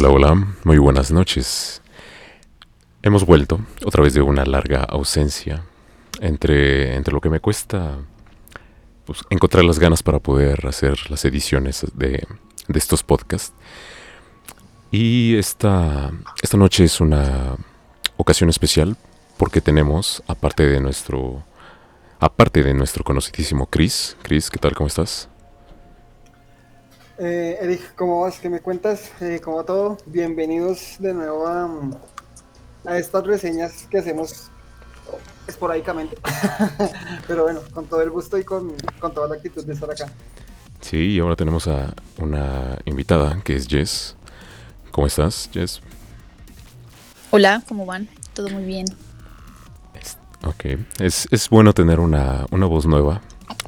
Hola, hola, muy buenas noches. Hemos vuelto otra vez de una larga ausencia entre, entre lo que me cuesta pues, encontrar las ganas para poder hacer las ediciones de, de estos podcasts. Y esta, esta noche es una ocasión especial porque tenemos, aparte de nuestro, aparte de nuestro conocidísimo Chris, Chris, ¿qué tal? ¿Cómo estás? Eh, Eric, ¿cómo vas? ¿Qué me cuentas? Eh, ¿Cómo va todo? Bienvenidos de nuevo a, a estas reseñas que hacemos esporádicamente. Pero bueno, con todo el gusto y con, con toda la actitud de estar acá. Sí, y ahora tenemos a una invitada que es Jess. ¿Cómo estás, Jess? Hola, ¿cómo van? Todo muy bien. Ok, es, es bueno tener una, una voz nueva,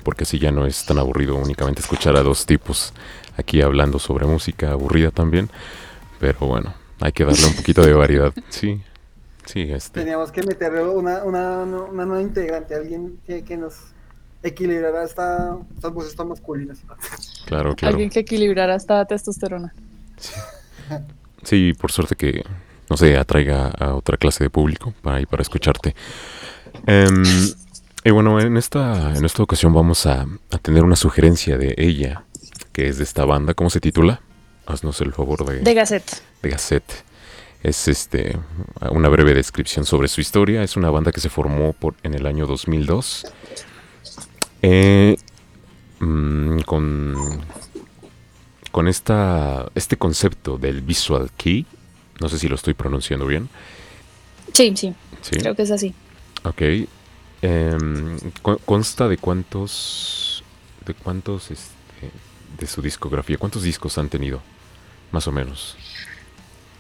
porque así ya no es tan aburrido únicamente escuchar a dos tipos aquí hablando sobre música aburrida también. Pero bueno, hay que darle un poquito de variedad. Sí, sí, este. Teníamos que meter una, una, una nueva integrante, alguien que, que nos equilibrara esta, estas voces tan masculinas. Claro, claro. Alguien que equilibrara esta testosterona. Sí. Sí, por suerte que, no sé, atraiga a otra clase de público para, para escucharte. Em, y bueno, en esta, en esta ocasión vamos a, a tener una sugerencia de ella, que es de esta banda. ¿Cómo se titula? Haznos el favor de... De Gazette. de Gazette. Es este una breve descripción sobre su historia. Es una banda que se formó por, en el año 2002 eh, mm, con, con esta, este concepto del visual key. No sé si lo estoy pronunciando bien. Sí, sí, Sí. creo que es así. Ok. Em, consta de cuántos. de cuántos este, de su discografía. ¿Cuántos discos han tenido? Más o menos.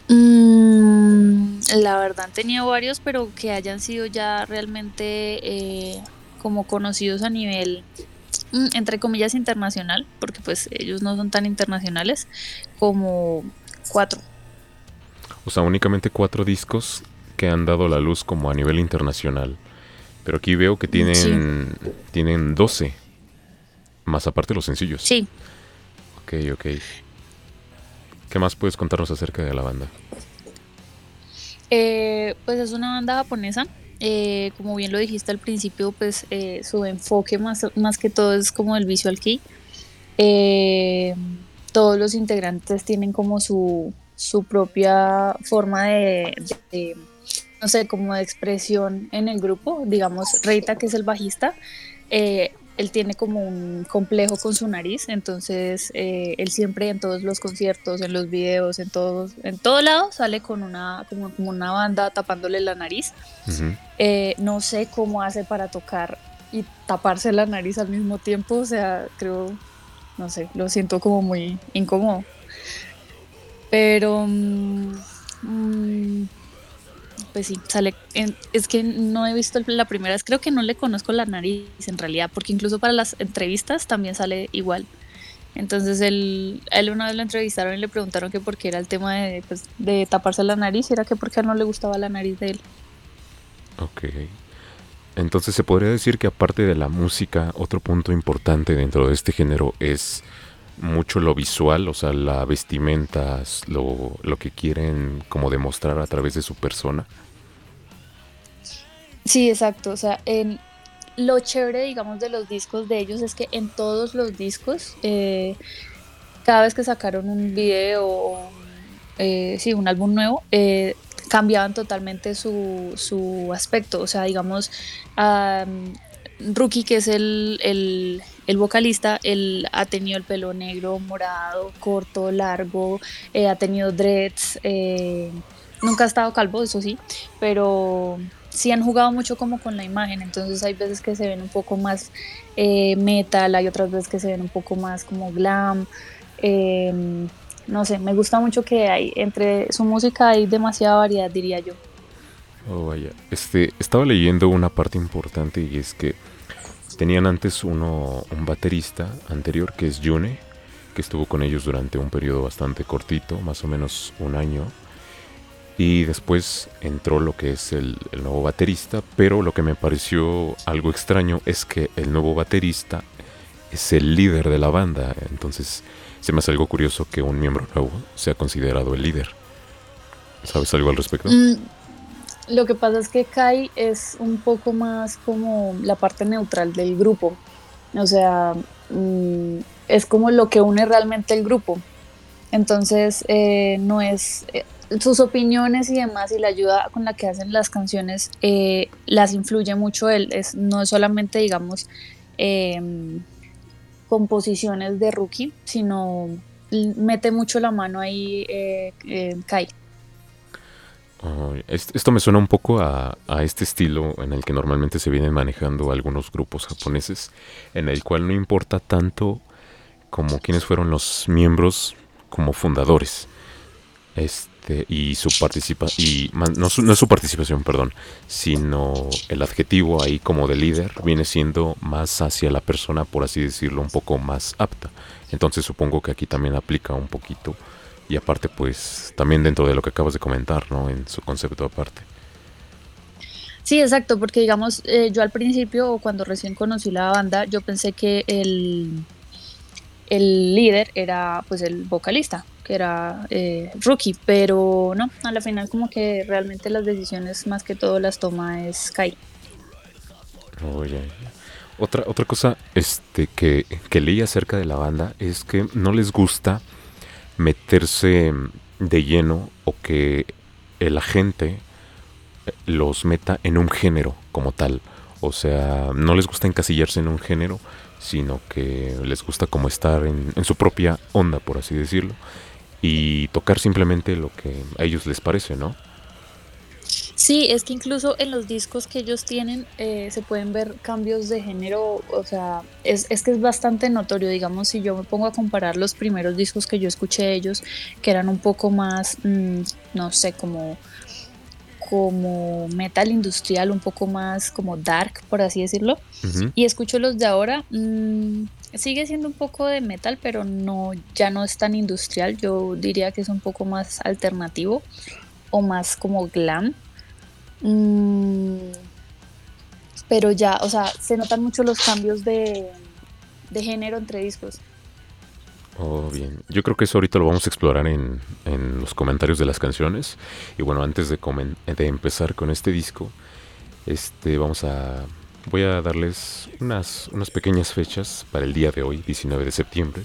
Mm, la verdad han tenido varios, pero que hayan sido ya realmente eh, como conocidos a nivel, mm, entre comillas, internacional, porque pues ellos no son tan internacionales, como cuatro. O sea, únicamente cuatro discos que han dado la luz como a nivel internacional. Pero aquí veo que tienen, tienen 12. Más aparte los sencillos. Sí, Ok, ok. ¿Qué más puedes contarnos acerca de la banda? Eh, pues es una banda japonesa. eh, como bien lo dijiste al principio, pues eh, su enfoque más, más que todo es como el visual. Eh, todos los integrantes tienen como su, su propia forma de, de- no sé, como de expresión en el grupo. Digamos, Reita, que es el bajista, eh, él tiene como un complejo con su nariz, entonces eh, él siempre en todos los conciertos, en los videos, en todos, en todo lado sale con una, como, como una banda tapándole la nariz. Eh, no sé cómo hace para tocar y taparse la nariz al mismo tiempo, o sea, creo, no sé, lo siento como muy incómodo. Pero, mm, mm, pues sí, sale, es que no he visto la primera vez, creo que no le conozco la nariz en realidad, porque incluso para las entrevistas también sale igual. Entonces él, él una vez lo entrevistaron y le preguntaron que por qué era el tema de, pues, de taparse la nariz, era que porque no le gustaba la nariz de él. Ok. Entonces se podría decir que aparte de la música, otro punto importante dentro de este género es mucho lo visual, o sea, la vestimenta, lo, lo que quieren como demostrar a través de su persona. Sí, exacto. O sea, en lo chévere, digamos, de los discos de ellos es que en todos los discos, eh, cada vez que sacaron un video o eh, sí, un álbum nuevo, eh, cambiaban totalmente su, su aspecto. O sea, digamos, am, Rookie, que es el, el, el vocalista, él ha tenido el pelo negro, morado, corto, largo, eh, ha tenido dreads, eh, nunca ha estado calvo, eso sí, pero sí han jugado mucho como con la imagen, entonces hay veces que se ven un poco más eh, metal, hay otras veces que se ven un poco más como glam. eh, no sé, me gusta mucho que hay entre su música hay demasiada variedad, diría yo. Oh, vaya. Este, estaba leyendo una parte importante y es que tenían antes uno, un baterista anterior que es Yune, que estuvo con ellos durante un periodo bastante cortito, más o menos un año. Y después entró lo que es el, el nuevo baterista, pero lo que me pareció algo extraño es que el nuevo baterista es el líder de la banda. Entonces se me hace algo curioso que un miembro nuevo sea considerado el líder. ¿Sabes algo al respecto? Mm, lo que pasa es que Kai es un poco más como la parte neutral del grupo. O sea, mm, es como lo que une realmente el grupo. Entonces, eh, no es. Eh, sus opiniones y demás y la ayuda con la que hacen las canciones eh, las influye mucho él. Es, no es solamente, digamos, em, composiciones de rookie, sino mete mucho la mano ahí Kai. Esto me suena un poco a, a, este estilo en el que normalmente se vienen manejando algunos grupos japoneses, en el cual no importa tanto como quiénes fueron los miembros como fundadores. Este, y su participación, y no, no su participación, perdón, sino el adjetivo ahí como de líder viene siendo más hacia la persona, por así decirlo, un poco más apta. Entonces supongo que aquí también aplica un poquito. Y aparte, pues, también dentro de lo que acabas de comentar, ¿no? En su concepto aparte. Sí, exacto, porque digamos, eh, yo al principio, cuando recién conocí la banda, yo pensé que el, el líder era pues el vocalista, que era eh, Rookie, pero no, a la final como que realmente las decisiones más que todo las toma es Kai. Otra, otra cosa este, que, que leí acerca de la banda es que no les gusta meterse de lleno o que la gente los meta en un género como tal. O sea, no les gusta encasillarse en un género, sino que les gusta como estar en, su propia onda, por así decirlo, y tocar simplemente lo que a ellos les parece, ¿no? Sí, es que incluso en los discos que ellos tienen eh, se pueden ver cambios de género, o sea, es, es, que es bastante notorio, digamos, si yo me pongo a comparar los primeros discos que yo escuché de ellos, que eran un poco más, mm, no sé, como como metal industrial, un poco más como dark, por así decirlo. Y escucho los de ahora. Mmm, sigue siendo un poco de metal, pero no, ya no es tan industrial. Yo diría que es un poco más alternativo o más como glam. Mm, pero ya, o sea, se notan mucho los cambios de, de género entre discos. Oh, bien. Yo creo que eso ahorita lo vamos a explorar en, en los comentarios de las canciones. Y bueno, antes de, de empezar con este disco, este, vamos a... Voy a darles unas, unas pequeñas fechas para el día de hoy, 19 de septiembre.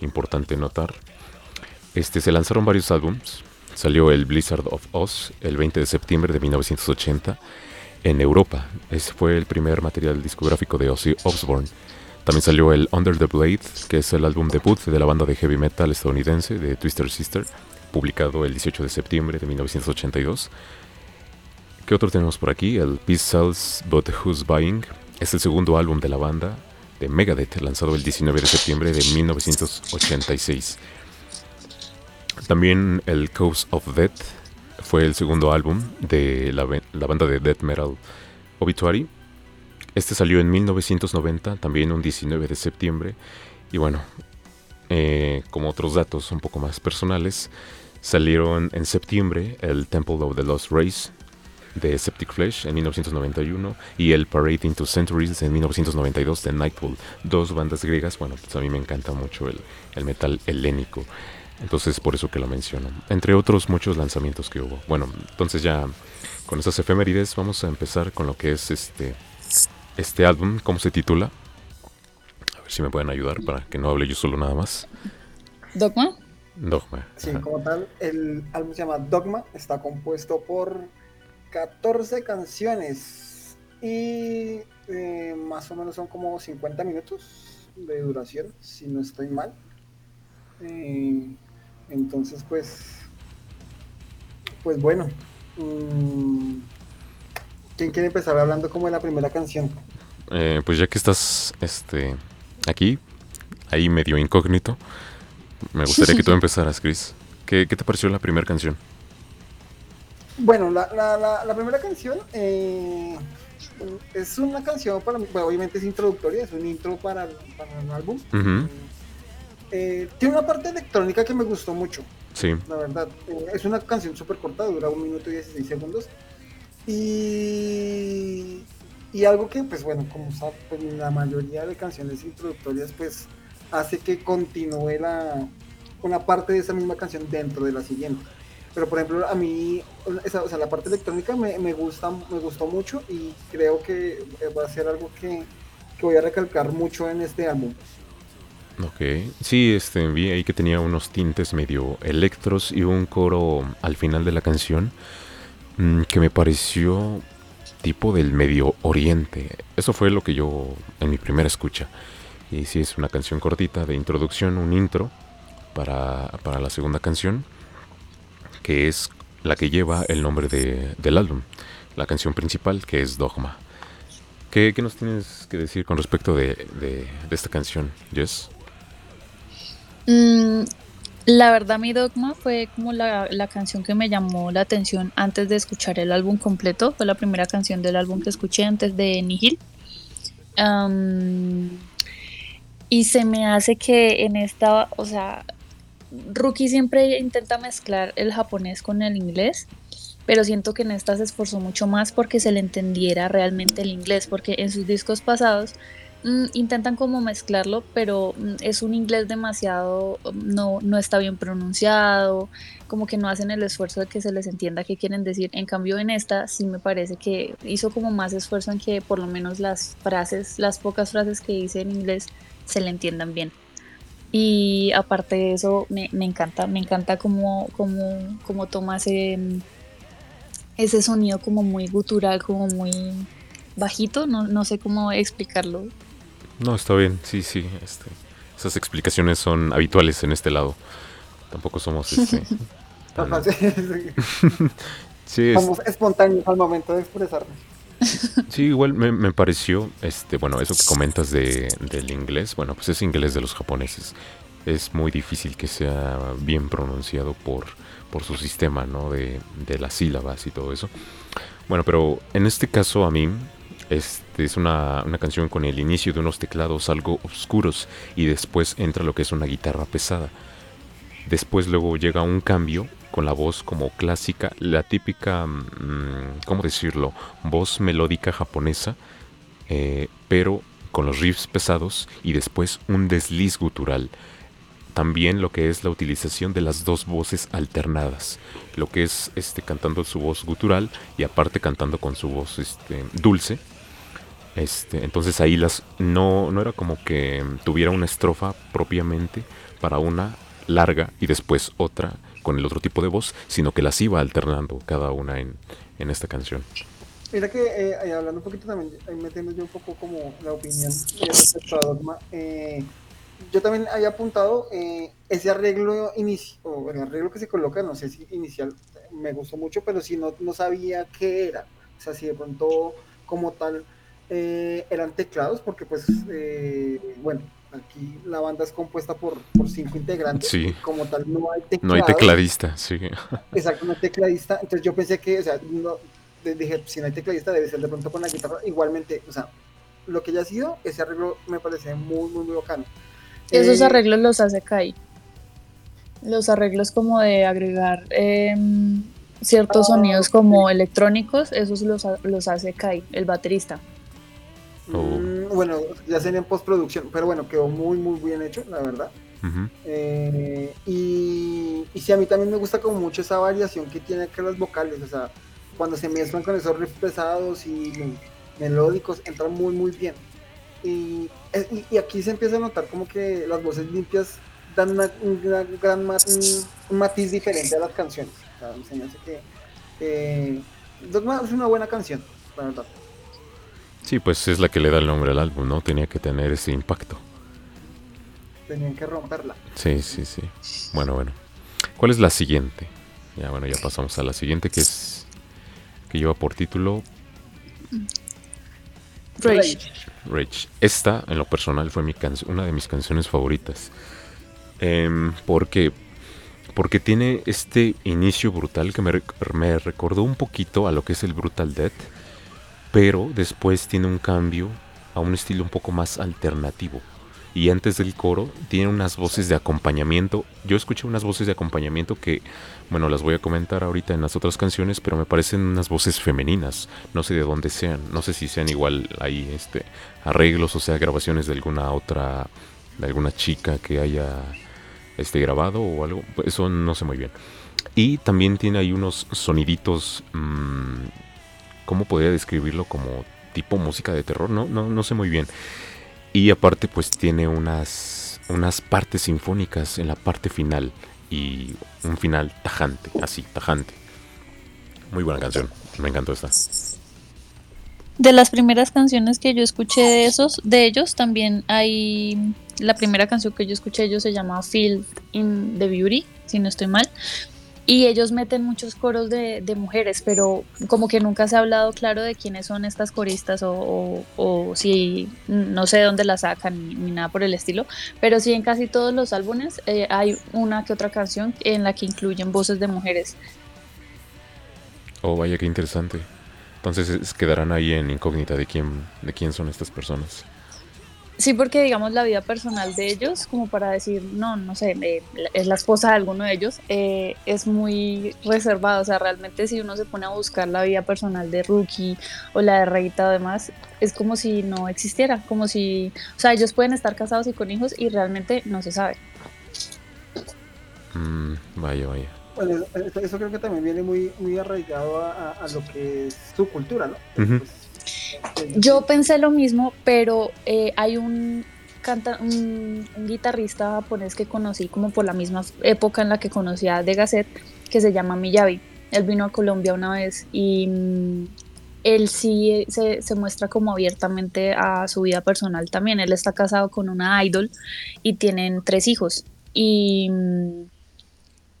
Importante notar. Este, se lanzaron varios álbums. Salió el Blizzard of Oz el 20 de septiembre de 1980 en Europa. Ese fue el primer material discográfico de Ozzy Osbourne. También salió el Under the Blade, que es el álbum debut de la banda de heavy metal estadounidense de Twister Sister, publicado el 18 de septiembre de 1982. ¿Qué otro tenemos por aquí? El Peace Sells But Who's Buying. Es el segundo álbum de la banda de Megadeth, lanzado el 19 de septiembre de 1986. También el Cause of Death fue el segundo álbum de la, la banda de death metal Obituary, este salió en 1990, también un 19 de septiembre. Y bueno, eh, como otros datos un poco más personales, salieron en septiembre el Temple of the Lost Race de Septic Flesh en 1991 y el Parade into Centuries en 1992 de Nightfall. Dos bandas griegas, bueno, pues a mí me encanta mucho el, el metal helénico. Entonces por eso que lo menciono. Entre otros muchos lanzamientos que hubo. Bueno, entonces ya con esas efemérides vamos a empezar con lo que es este este álbum, ¿cómo se titula? A ver si me pueden ayudar para que no hable yo solo nada más. Dogma. Dogma. Sí, como tal, el álbum se llama Dogma, está compuesto por 14 canciones y eh, más o menos son como 50 minutos de duración, si no estoy mal. Eh, entonces, pues, pues bueno. Mm, ¿Quién quiere empezar hablando como de la primera canción? Eh, pues ya que estás este, aquí, ahí medio incógnito, me gustaría que tú empezaras, Chris. ¿Qué, te pareció la primera canción? Bueno, la, primera canción eh, es una canción para mí, obviamente es introductoria, es un intro para, el álbum. Eh, tiene una parte electrónica que me gustó mucho. Sí. La verdad, es una canción súper corta, dura un minuto y 16 segundos. Y, y algo que, pues bueno, como sabe, pues, la mayoría de canciones introductorias, pues hace que continúe la, una parte de esa misma canción dentro de la siguiente. Pero por ejemplo, a mí, esa, o sea, la parte electrónica me, me, gusta, me gustó mucho y creo que va a ser algo que, que voy a recalcar mucho en este álbum. Ok, sí, este, vi ahí que tenía unos tintes medio electros y un coro al final de la canción mm, que me pareció tipo del Medio Oriente. Eso fue lo que yo en mi primera escucha. Y sí, es una canción cortita de introducción, un intro para, para la segunda canción, que es la que lleva el nombre de, del álbum, la canción principal, que es Dogma. ¿Qué, qué nos tienes que decir con respecto de, de, de esta canción, Jess? Mm, la verdad, mi dogma fue como la, la, canción que me llamó la atención antes de escuchar el álbum completo. Fue la primera canción del álbum que escuché antes de Nihil. Um, y se me hace que en esta, o sea, Rookie siempre intenta mezclar el japonés con el inglés, pero siento que en esta se esforzó mucho más porque se le entendiera realmente el inglés, porque en sus discos pasados intentan como mezclarlo, pero mm, es un inglés demasiado, mm, no, no está bien pronunciado, como que no hacen el esfuerzo de que se les entienda qué quieren decir. En cambio en esta sí me parece que hizo como más esfuerzo en que por lo menos las frases, las pocas frases que dice en inglés se le entiendan bien. Y aparte de eso, me, me encanta, me encanta como, como, como toma ese, ese sonido como muy gutural, como muy bajito, no, no sé cómo explicarlo. No, está bien, sí, sí. Este, esas explicaciones son habituales en este lado. Tampoco somos... Este, tan... sí, somos espontáneos al momento de expresarnos. Sí, igual me, me, pareció, este, bueno, eso que comentas de, del inglés, bueno, pues es inglés de los japoneses. Es muy difícil que sea bien pronunciado por, por su sistema, ¿no? De, de las sílabas y todo eso. Bueno, pero en este caso a mí este es una, una, canción con el inicio de unos teclados algo oscuros y después entra lo que es una guitarra pesada. Después luego llega un cambio con la voz como clásica, la típica, mmm, ¿cómo decirlo? Voz melódica japonesa, eh, pero con los riffs pesados y después un desliz gutural. También lo que es la utilización de las dos voces alternadas, lo que es este cantando su voz gutural y aparte cantando con su voz este, dulce, este, entonces ahí las no, no era como que tuviera una estrofa propiamente para una larga y después otra con el otro tipo de voz, sino que las iba alternando cada una en, en esta canción. Mira que eh, hablando un poquito también, metiendo yo un poco como la opinión respecto a eh, yo también había apuntado eh, ese arreglo inicial, o el arreglo que se coloca, no sé si inicial me gustó mucho, pero si no, no sabía qué era, o sea, si de pronto como tal eh, eran teclados, porque pues, eh, bueno, aquí la banda es compuesta por, por cinco integrantes. Sí. Como tal, no hay teclados. No hay tecladista, sí. Exacto, no hay tecladista. Entonces yo pensé que, o sea, no, dije, si no hay tecladista, debe ser de pronto con la guitarra. Igualmente, o sea, lo que ya ha sido, ese arreglo me parece muy, muy, muy bacano. Esos eh, arreglos los hace Kai. Los arreglos como de agregar eh, ciertos oh, sonidos como electrónicos, esos los, los hace Kai, el baterista. Mm, bueno, ya sería en postproducción, pero bueno, quedó muy, muy bien hecho, la verdad. eh, y, y sí, a mí también me gusta como mucho esa variación que tiene acá las vocales, o sea, cuando se mezclan con esos riffs pesados y melódicos, entran muy, muy bien. Y, y, y, aquí se empieza a notar como que las voces limpias dan una, un gran, gran mat, un, matiz diferente a las canciones. O sea, se me hace que eh, es una buena canción, la verdad. Sí, pues es la que le da el nombre al álbum, ¿no? Tenía que tener ese impacto. Tenían que romperla. Sí, sí, sí. Bueno, bueno. ¿Cuál es la siguiente? Ya, bueno, ya pasamos a la siguiente que es. que lleva por título. Rage. Rage. Esta, en lo personal, fue mi una de mis canciones favoritas. Eh, porque. Porque tiene este inicio brutal que me, me recordó un poquito a lo que es el Brutal Death pero después tiene un cambio a un estilo un poco más alternativo. Y antes del coro tiene unas voces de acompañamiento. Yo escuché unas voces de acompañamiento que, bueno, las voy a comentar ahorita en las otras canciones, pero me parecen unas voces femeninas. No sé de dónde sean. No sé si sean igual ahí este, arreglos o sea grabaciones de alguna otra, de alguna chica que haya este, grabado o algo. Eso no sé muy bien. Y también tiene ahí unos soniditos, mm, ¿cómo podría describirlo? Como tipo música de terror, no, no, no sé muy bien. Y aparte pues tiene unas, unas partes sinfónicas en la parte final y un final tajante, así, tajante. Muy buena canción, me encantó esta. De las primeras canciones que yo escuché de esos, de ellos también hay la primera canción que yo escuché de ellos se llama Field in the Beauty, si no estoy mal. Y ellos meten muchos coros de, mujeres, pero como que nunca se ha hablado claro de quiénes son estas coristas o, si no sé de dónde las sacan ni, nada por el estilo. Pero sí en casi todos los álbumes eh, hay una que otra canción en la que incluyen voces de mujeres. Oh, vaya, qué interesante. Entonces quedarán ahí en incógnita de quién, de quién son estas personas. Sí, porque digamos la vida personal de ellos, como para decir, no, no sé, eh, es la esposa de alguno de ellos, eh, es muy reservada. O sea, realmente si uno se pone a buscar la vida personal de Rookie o la de Reita o demás, es como si no existiera, como si, o sea, ellos pueden estar casados y con hijos y realmente no se sabe. Mm, vaya, vaya. Bueno, eso, creo que también viene muy, muy arraigado a, lo que es su cultura, ¿no? Yo pensé lo mismo, pero eh, hay un, canta, un, guitarrista japonés que conocí como por la misma época en la que conocía a De Gasset, que se llama Miyavi. Él vino a Colombia una vez y mm, él sí se, se, muestra como abiertamente a su vida personal también. Él está casado con una idol y tienen tres hijos. Y, mm,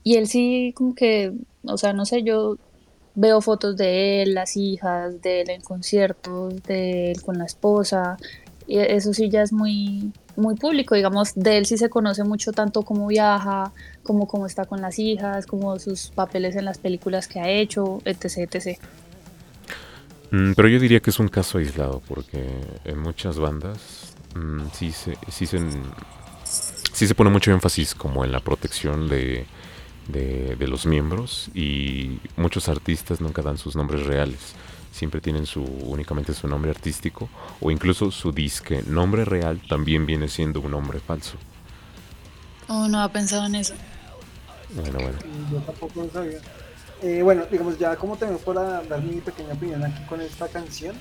y él sí como que, o sea, no sé, yo veo fotos de él, las hijas, de él en conciertos, de él con la esposa, y eso sí ya es muy, muy público, digamos, de él sí se conoce mucho tanto cómo viaja, como cómo está con las hijas, como sus papeles en las películas que ha hecho, etc. etc. Mm, pero yo diría que es un caso aislado, porque en muchas bandas mm, sí, se, sí, se, sí se pone mucho énfasis como en la protección de de, los miembros y muchos artistas nunca dan sus nombres reales. Siempre tienen su únicamente su nombre artístico o incluso su disque nombre real también viene siendo un nombre falso. Oh, no ha pensado en eso. Bueno, bueno. Yo tampoco lo sabía. Eh, bueno, digamos, ya como tengo para dar mi pequeña opinión aquí con esta canción,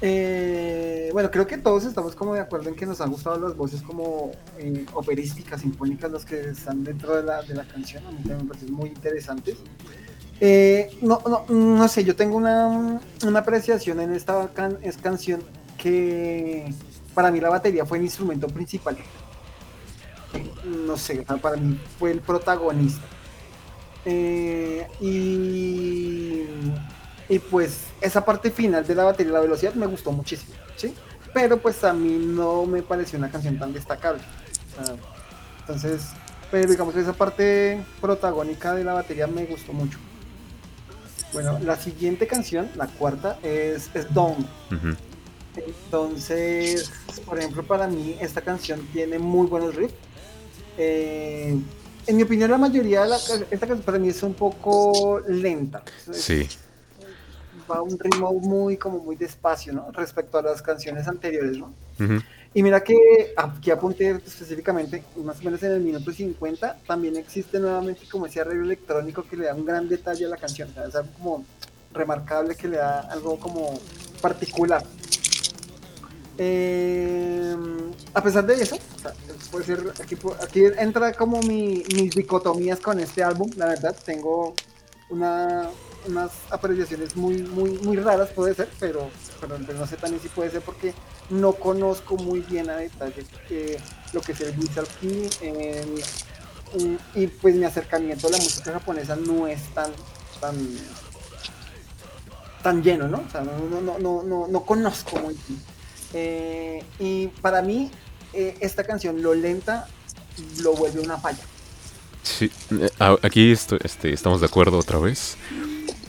eh, bueno, creo que todos estamos como de acuerdo en que nos han gustado las voces como eh, operísticas, sinfónicas, las que están dentro de la, de la canción. A mí también me parecen muy interesantes. Eh, no, no, no sé, yo tengo una, una apreciación en esta es canción que para mí la batería fue el instrumento principal. No sé, para mí fue el protagonista. y y pues esa parte final de la batería, la velocidad, me gustó muchísimo, ¿sí? Pero pues a mí no me pareció una canción tan destacable. entonces, pero digamos esa parte protagónica de la batería me gustó mucho. Bueno, la siguiente canción, la cuarta, es, es Dawn. Entonces, por ejemplo, para mí esta canción tiene muy buenos riffs. Eh, en mi opinión, la mayoría de la, esta canción para mí es un poco lenta. Sí va a un ritmo muy, como muy despacio, ¿no? Respecto a las canciones anteriores, ¿no? Y mira que aquí apunté específicamente, más o menos en el minuto 50, también existe nuevamente como ese arreglo electrónico que le da un gran detalle a la canción, es algo como remarcable que le da algo como particular. Eh, a pesar de eso, puede ser, aquí, aquí entra como mi, mis dicotomías con este álbum, la verdad, tengo una, unas apreciaciones muy, muy, muy raras puede ser, pero, pero, no sé también si puede ser porque no conozco muy bien a detalle eh, lo que es el Wizard King y pues mi acercamiento a la música japonesa no es tan tan tan lleno, ¿no? O sea, no, no, no, no, no conozco muy bien. Eh, y para mí, eh, esta canción, lo lenta, lo vuelve una falla. Sí, aquí esto, este, estamos de acuerdo otra vez.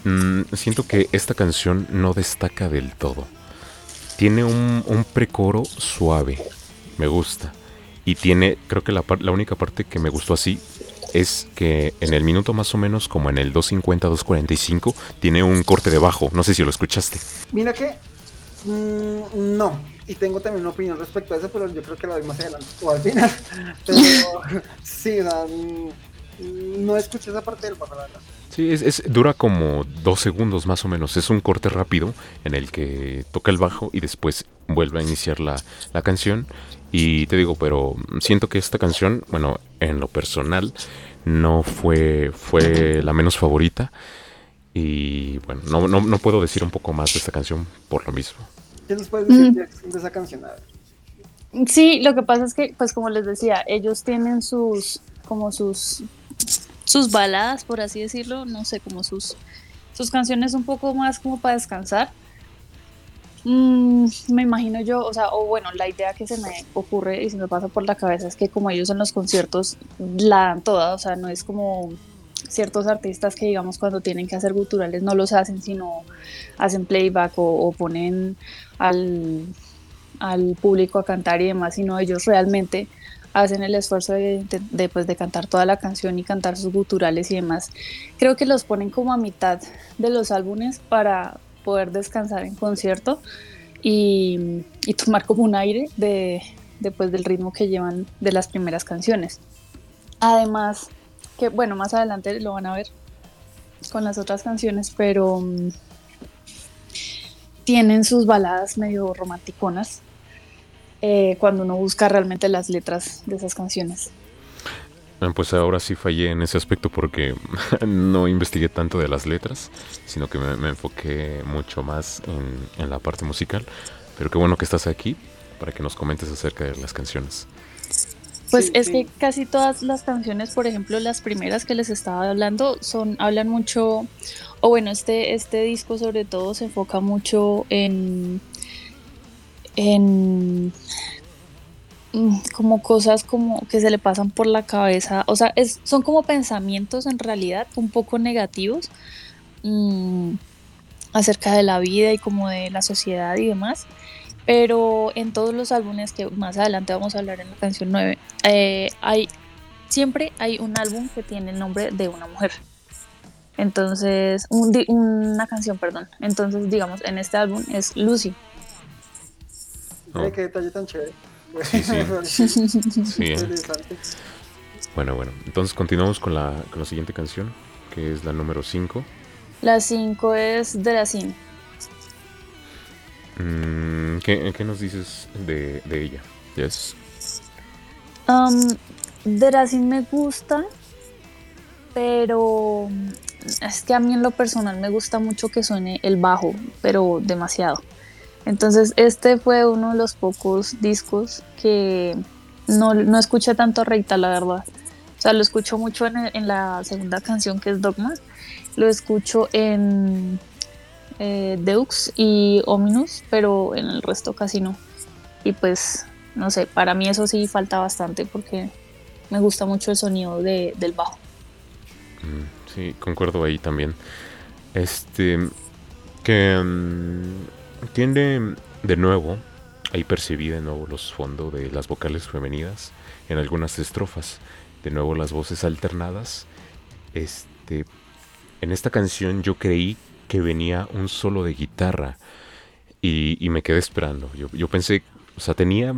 Mm, siento que esta canción no destaca del todo. Tiene un, un precoro suave, me gusta. Y tiene, creo que la, la única parte que me gustó así es que en el minuto más o menos, como en el 250-245, tiene un corte de bajo. No sé si lo escuchaste. Mira que mm, no. Y tengo también una opinión respecto a eso, pero yo creo que lo doy más adelante o al final. Pero sí, mm, No escuché esa parte del bajo, la. Sí, es, dura como dos segundos más o menos. Es un corte rápido en el que toca el bajo y después vuelve a iniciar la, la canción. Y te digo, pero siento que esta canción, bueno, en lo personal, no fue, fue la menos favorita. Y bueno, no, no, no puedo decir un poco más de esta canción por lo mismo. ¿Qué nos puedes decir de esa canción? Sí, lo que pasa es que, pues como les decía, ellos tienen sus, como sus, sus baladas, por así decirlo, no sé, como sus, sus canciones un poco más como para descansar. Mm, me imagino yo, o sea, o bueno, la idea que se me ocurre y se me pasa por la cabeza es que como ellos en los conciertos la dan toda, o sea, no es como ciertos artistas que digamos cuando tienen que hacer guturales no los hacen, sino hacen playback o, ponen al, al, público a cantar y demás, sino ellos realmente hacen el esfuerzo de, de, pues, de, cantar toda la canción y cantar sus guturales y demás. Creo que los ponen como a mitad de los álbumes para poder descansar en concierto y, y tomar como un aire de, después del ritmo que llevan de las primeras canciones. Además, que bueno, más adelante lo van a ver con las otras canciones, pero mm, tienen sus baladas medio romanticonas eh, cuando uno busca realmente las letras de esas canciones. Pues ahora sí fallé en ese aspecto porque no investigué tanto de las letras, sino que me, enfoqué mucho más en, en, la parte musical. Pero qué bueno que estás aquí para que nos comentes acerca de las canciones. Pues es que casi todas las canciones, por ejemplo, las primeras que les estaba hablando, son, hablan mucho, o bueno, este, este disco sobre todo se enfoca mucho en, en mm, como cosas como que se le pasan por la cabeza, o sea, es, son como pensamientos en realidad un poco negativos mm, acerca de la vida y como de la sociedad y demás pero en todos los álbumes que más adelante vamos a hablar en la canción 9, eh, hay, siempre hay un álbum que tiene el nombre de una mujer. Entonces, una canción, perdón. Entonces, digamos, en este álbum es Lucy. Oh. qué detalle tan chévere. Sí, sí. ¿eh? Bueno, bueno. Entonces continuamos con la, con la siguiente canción, que es la número 5. La 5 es de la Cine. Mm, ¿qué, nos dices de, ella? Yes. Um, me gusta, pero es que a mí en lo personal me gusta mucho que suene el bajo, pero demasiado. Entonces este fue uno de los pocos discos que no, no escuché tanto a Reita, la verdad. O sea, lo escucho mucho en, en la segunda canción que es Dogma. Lo escucho en eh, Deux y Ominous, pero en el resto casi no. Y pues, no sé, para mí eso sí falta bastante porque me gusta mucho el sonido de, del bajo. Mm, sí, concuerdo ahí también. Este, que mm, tiene de nuevo, ahí percibí de nuevo los fondos de las vocales femeninas en algunas estrofas. De nuevo las voces alternadas. Este, en esta canción yo creí que venía un solo de guitarra y, me quedé esperando. Yo, pensé, o sea, tenía,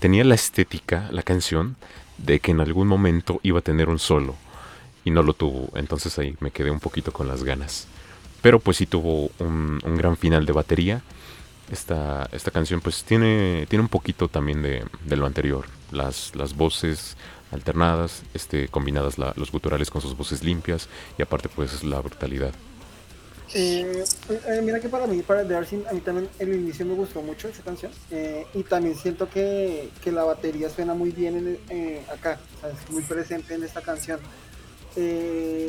tenía la estética, la canción, de que en algún momento iba a tener un solo y no lo tuvo. Entonces ahí me quedé un poquito con las ganas. Pero pues sí tuvo un, gran final de batería. Esta, esta canción pues tiene, tiene un poquito también de, lo anterior. Las, las voces alternadas, este, combinadas los guturales con sus voces limpias y aparte pues la brutalidad. Eh, eh, mira que para mí, para The Arsin, a mí también el inicio me gustó mucho esa canción. Eh, y también siento que, que, la batería suena muy bien en, acá, es muy presente en esta canción.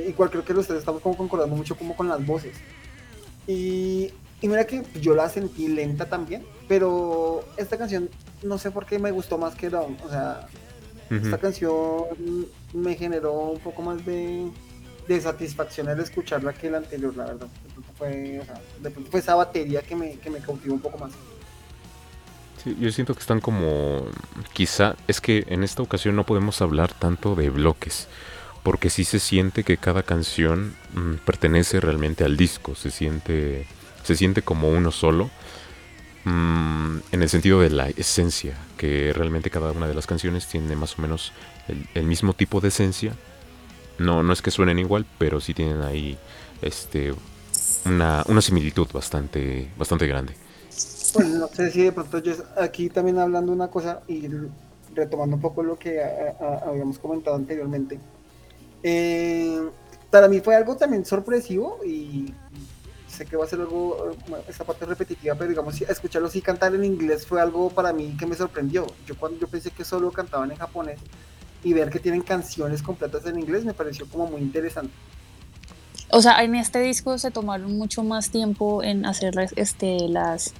Igual creo que los tres estamos como concordando mucho como con las voces. Y, y mira que yo la sentí lenta también, pero esta canción no sé por qué me gustó más que Down. O sea, esta canción me generó un poco más de de satisfacción al escucharla que el anterior, la verdad. De pronto fue, de pronto fue esa batería que me, que me cautivó un poco más. Sí, yo siento que están como, quizá, es que en esta ocasión no podemos hablar tanto de bloques, porque sí se siente que cada canción mm, pertenece realmente al disco, se siente, se siente como uno solo, mm, en el sentido de la esencia, que realmente cada una de las canciones tiene más o menos el mismo tipo de esencia, No, no es que suenen igual, pero sí tienen ahí este una, una similitud bastante, bastante grande. Pues no sé si de pronto yo aquí también hablando una cosa y retomando un poco lo que habíamos comentado anteriormente. Eh, para mí fue algo también sorpresivo y sé que va a ser algo, esta parte repetitiva, pero digamos, escucharlo así cantar en inglés fue algo para mí que me sorprendió. Yo cuando yo pensé que solo cantaban en japonés y ver que tienen canciones completas en inglés me pareció como muy interesante. O sea, en este disco se tomaron mucho más tiempo en hacer este, las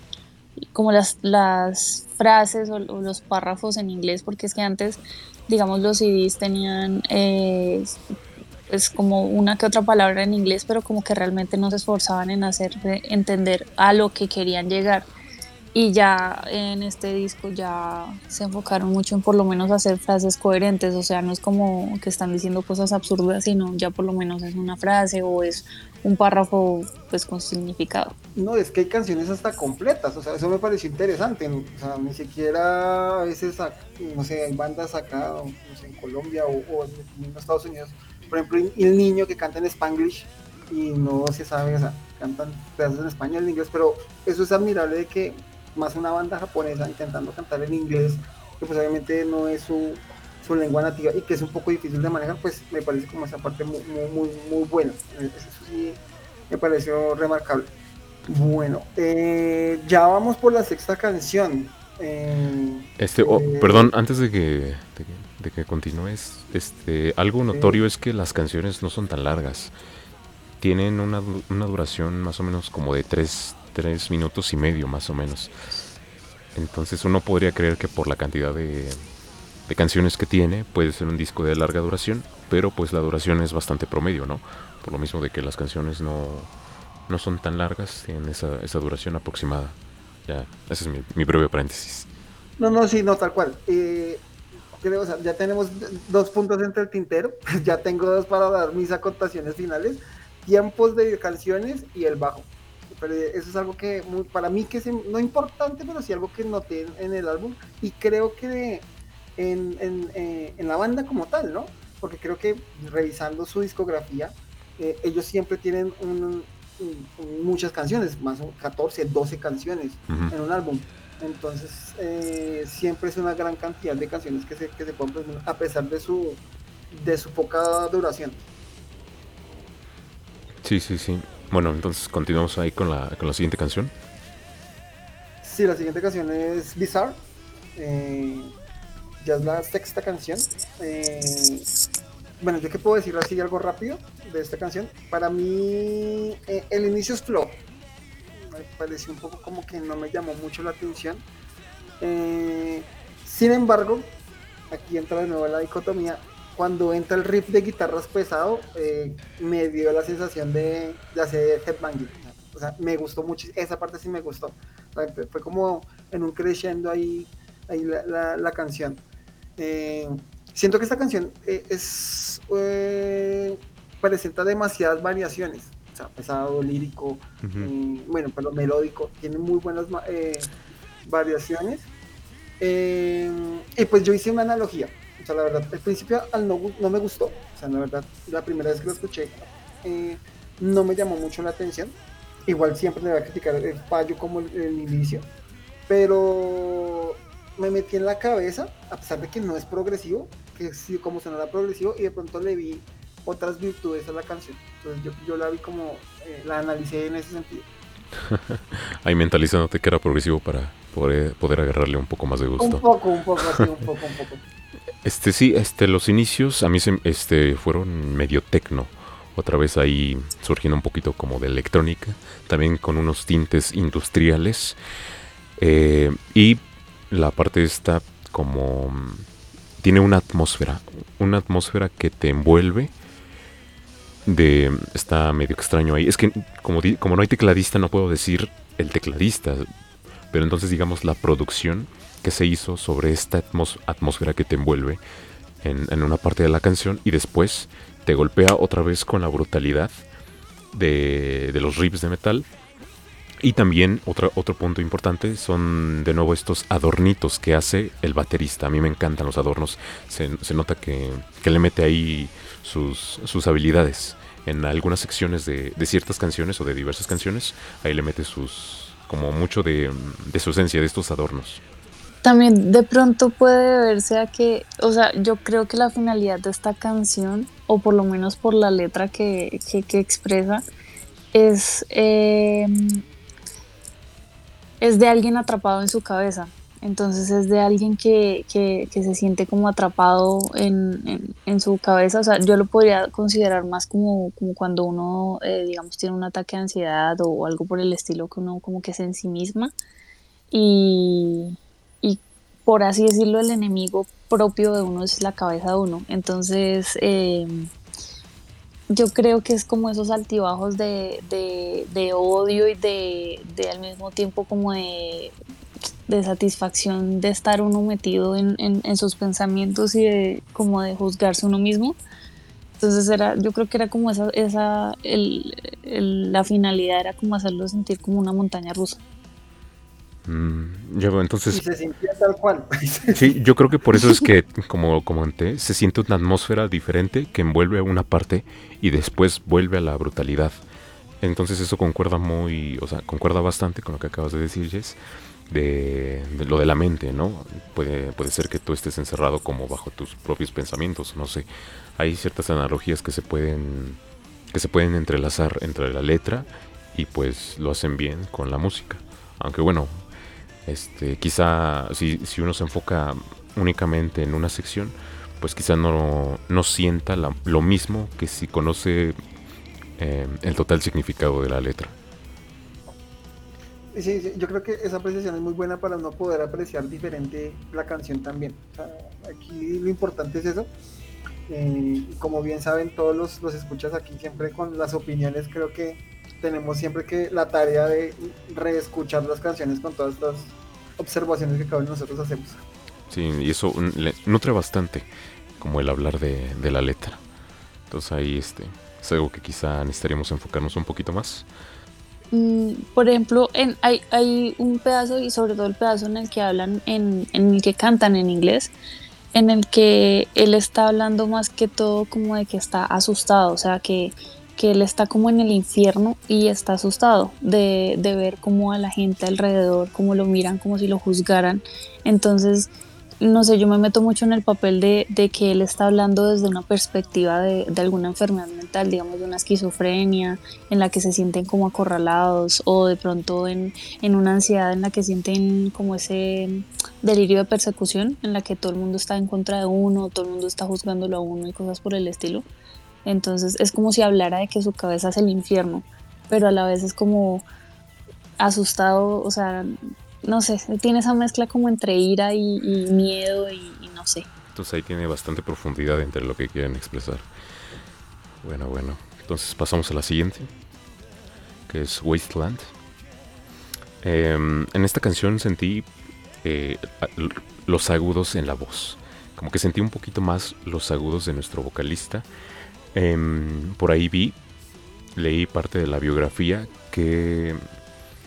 como las, las frases o, los párrafos en inglés, porque es que antes, digamos, los CDs tenían pues como una que otra palabra en inglés, pero como que realmente no se esforzaban en hacer entender a lo que querían llegar. Y ya en este disco ya se enfocaron mucho en por lo menos hacer frases coherentes, o sea, no es como que están diciendo cosas absurdas, sino ya por lo menos es una frase o es un párrafo pues con significado. No, es que hay canciones hasta completas, o sea, eso me pareció interesante, o sea, ni siquiera a veces, no sé, hay bandas acá, no sé, en Colombia o, en Estados Unidos, por ejemplo, el niño que canta en Spanglish y no se sabe, o sea, cantan pedazos en español, en inglés, pero eso es admirable de que más una banda japonesa intentando cantar en inglés, que pues obviamente no es su, su lengua nativa y que es un poco difícil de manejar, pues me parece como esa parte muy, muy, muy buena. Eso sí me pareció remarcable. Bueno, eh, ya vamos por la sexta canción. Eh, este, oh, eh, perdón, antes de que, de que, continúes, este, algo notorio es que las canciones no son tan largas. Tienen una, una duración más o menos como de tres, tres minutos y medio más o menos. Entonces uno podría creer que por la cantidad de, de canciones que tiene puede ser un disco de larga duración, pero pues la duración es bastante promedio, ¿no? Por lo mismo de que las canciones no, no son tan largas, tienen esa, esa duración aproximada. Ya, ese es mi, mi, breve paréntesis. No, no, sí, no, tal cual. Eh, creo, o sea, ya tenemos dos puntos entre el tintero, ya tengo dos para dar mis acotaciones finales, tiempos de canciones y el bajo pero eso es algo que para mí que es no importante, pero sí algo que noté en el álbum y creo que en, en, eh, en la banda como tal, ¿no? Porque creo que revisando su discografía, eh, ellos siempre tienen muchas canciones, más de 14, 12 canciones en un álbum. Entonces, eh, siempre es una gran cantidad de canciones que se, que se pueden a pesar de su, de su poca duración. Sí, sí, sí. Bueno, entonces continuamos ahí con la, con la siguiente canción. Sí, la siguiente canción es Bizarre. Eh, ya es la sexta canción. Eh, bueno, yo qué puedo decir así algo rápido de esta canción. Para mí, eh, el inicio es flow. Me pareció un poco como que no me llamó mucho la atención. sin embargo, aquí entra de nuevo la dicotomía cuando entra el riff de guitarras pesado, eh, me dio la sensación de, de hacer headbanging. O sea, me gustó mucho, esa parte sí me gustó. fue como en un crescendo ahí, ahí la, la, canción. Eh, siento que esta canción eh, es presenta demasiadas variaciones. O sea, pesado, lírico, bueno, pero melódico, tiene muy buenas variaciones. y pues yo hice una analogía o sea, la verdad, al principio no, no, me gustó. O sea, la verdad, la primera vez que lo escuché eh, no me llamó mucho la atención. Igual siempre le voy a criticar el fallo como el, inicio. Pero me metí en la cabeza, a pesar de que no es progresivo, que sí, como sonara progresivo, y de pronto le vi otras virtudes a la canción. Entonces yo, yo la vi como, eh, la analicé en ese sentido. Ahí mentalizándote que era progresivo para poder, poder agarrarle un poco más de gusto. Un poco, un poco, así, un poco, un poco. Este sí, este los inicios a mí se, este fueron medio tecno. Otra vez ahí surgiendo un poquito como de electrónica, también con unos tintes industriales. Eh, y la parte esta como tiene una atmósfera, una atmósfera que te envuelve. De, está medio extraño ahí. Es que como, como no hay tecladista no puedo decir el tecladista, pero entonces digamos la producción que se hizo sobre esta atmósfera que te envuelve en, una parte de la canción y después te golpea otra vez con la brutalidad de, los riffs de metal. Y también otro, otro punto importante son de nuevo estos adornitos que hace el baterista. A mí me encantan los adornos. Se, nota que, le mete ahí sus, sus habilidades. En algunas secciones de, de ciertas canciones o de diversas canciones, ahí le mete sus, como mucho de, de su esencia, de estos adornos. También de pronto puede verse a que, o sea, yo creo que la finalidad de esta canción, o por lo menos por la letra que, que, que expresa, es, eh, es de alguien atrapado en su cabeza. Entonces es de alguien que, que, se siente como atrapado en, en, su cabeza. O sea, yo lo podría considerar más como, como cuando uno, eh, digamos, tiene un ataque de ansiedad o, o algo por el estilo, que uno como que es en sí misma. Y, por así decirlo, el enemigo propio de uno es la cabeza de uno. Entonces, eh, yo creo que es como esos altibajos de, de, de odio y de, de, al mismo tiempo como de, satisfacción de estar uno metido en, en, en, sus pensamientos y de como de juzgarse uno mismo. Entonces era, yo creo que era como esa, esa el, el, la finalidad era como hacerlo sentir como una montaña rusa. Mm, yo, entonces, y se sintió tal cual. sí, yo creo que por eso es que, como comenté, se siente una atmósfera diferente que envuelve a una parte y después vuelve a la brutalidad. Entonces eso concuerda muy, o sea, concuerda bastante con lo que acabas de decir, Jess, de, de, lo de la mente, ¿no? Puede, puede ser que tú estés encerrado como bajo tus propios pensamientos, no sé. Hay ciertas analogías que se pueden, que se pueden entrelazar entre la letra y pues lo hacen bien con la música. Aunque bueno, este, quizá si, uno se enfoca únicamente en una sección, pues quizá no, no sienta lo mismo que si conoce eh, el total significado de la letra. Sí, yo creo que esa apreciación es muy buena para no poder apreciar diferente la canción también. O sea, aquí lo importante es eso. Eh, como bien saben todos los, los escuchas aquí siempre con las opiniones, creo que tenemos siempre que la tarea de reescuchar las canciones con todas las observaciones que cada uno de nosotros hacemos. Sí, y eso le nutre bastante, como el hablar de, de, la letra. Entonces ahí este, es algo que quizá necesitaríamos enfocarnos un poquito más. Mm, por ejemplo, en, hay, hay un pedazo, y sobre todo el pedazo en el que hablan, en, en el que cantan en inglés, en el que él está hablando más que todo como de que está asustado, o sea, que que él está como en el infierno y está asustado de, de ver como a la gente alrededor, como lo miran, como si lo juzgaran. Entonces, no sé, yo me meto mucho en el papel de, de que él está hablando desde una perspectiva de, de, alguna enfermedad mental, digamos de una esquizofrenia, en la que se sienten como acorralados o de pronto en, en una ansiedad en la que sienten como ese delirio de persecución, en la que todo el mundo está en contra de uno, todo el mundo está juzgándolo a uno y cosas por el estilo. Entonces es como si hablara de que su cabeza es el infierno, pero a la vez es como asustado, o sea, no sé, tiene esa mezcla como entre ira y, miedo y, no sé. Entonces ahí tiene bastante profundidad entre lo que quieren expresar. Bueno, bueno. Entonces pasamos a la siguiente, que es Wasteland. Eh, en esta canción sentí eh, los agudos en la voz. Como que sentí un poquito más los agudos de nuestro vocalista eh, por ahí vi, leí parte de la biografía que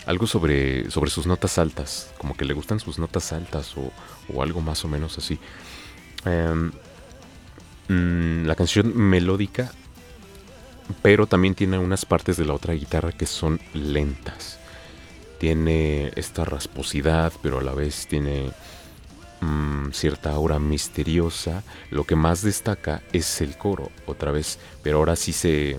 algo sobre, sobre sus notas altas, como que le gustan sus notas altas o, o algo más o menos así. Eh, mmm, la canción melódica, pero también tiene unas partes de la otra guitarra que son lentas. Tiene esta rasposidad, pero a la vez tiene mmm, cierta aura misteriosa. Lo que más destaca es el coro, otra vez, pero ahora sí se,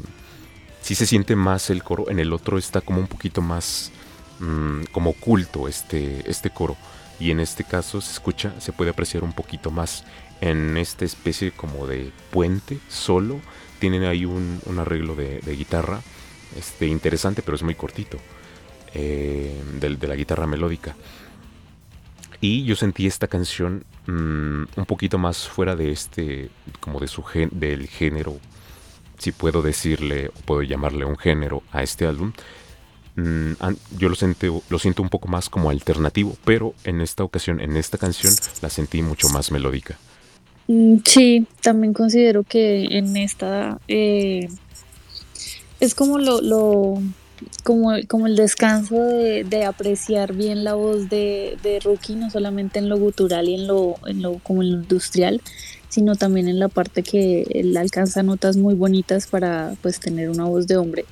sí se siente más el coro. En el otro está como un poquito más mmm, como oculto este, este coro. Y en este caso se escucha, se puede apreciar un poquito más en esta especie como de puente solo. Tienen ahí un, arreglo de, guitarra este, interesante, pero es muy cortito. Eh, de la guitarra melódica. Y yo sentí esta canción mmm, un poquito más fuera de este, como de su del género, si puedo decirle, puedo llamarle un género a este álbum. Mmm, yo lo, siento, lo siento un poco más como alternativo, pero en esta ocasión, en esta canción, la sentí mucho más melódica. Mm, sí, también considero que en esta eh, es como lo como, como el descanso de, apreciar bien la voz de, de, Rookie, no solamente en lo gutural y en lo, en lo como en lo industrial, sino también en la parte que él alcanza notas muy bonitas para pues tener una voz de hombre.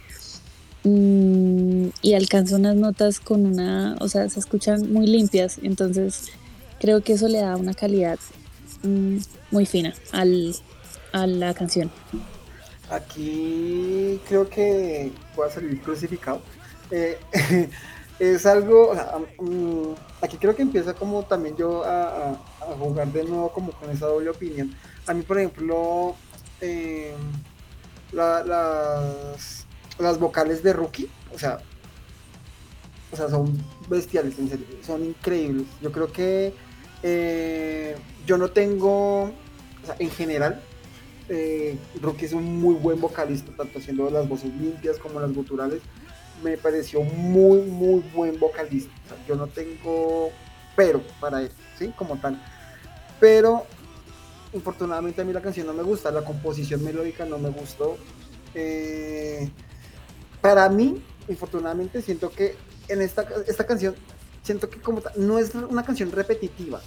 Mm, y alcanza unas notas con una, o sea, se escuchan muy limpias, entonces creo que eso le da una calidad mm, muy fina al, a la canción. Aquí creo que voy a salir crucificado. Eh, es algo, mm, aquí creo que empieza como también yo a, jugar de nuevo como con esa doble opinión. A mí, por ejemplo, eh, las, vocales de Rookie, o sea, o sea, son bestiales, en serio, son increíbles. Yo creo que eh, yo no tengo, o sea, en general, eh, Rookie es un muy buen vocalista, tanto haciendo las voces limpias como las guturales. Me pareció muy, muy buen vocalista. yo no tengo pero para él, ¿sí? Como tal. Pero, infortunadamente a mí la canción no me gusta, la composición melódica no me gustó. Eh, para mí, infortunadamente, siento que en esta, esta canción, siento que como tal, no es una canción repetitiva.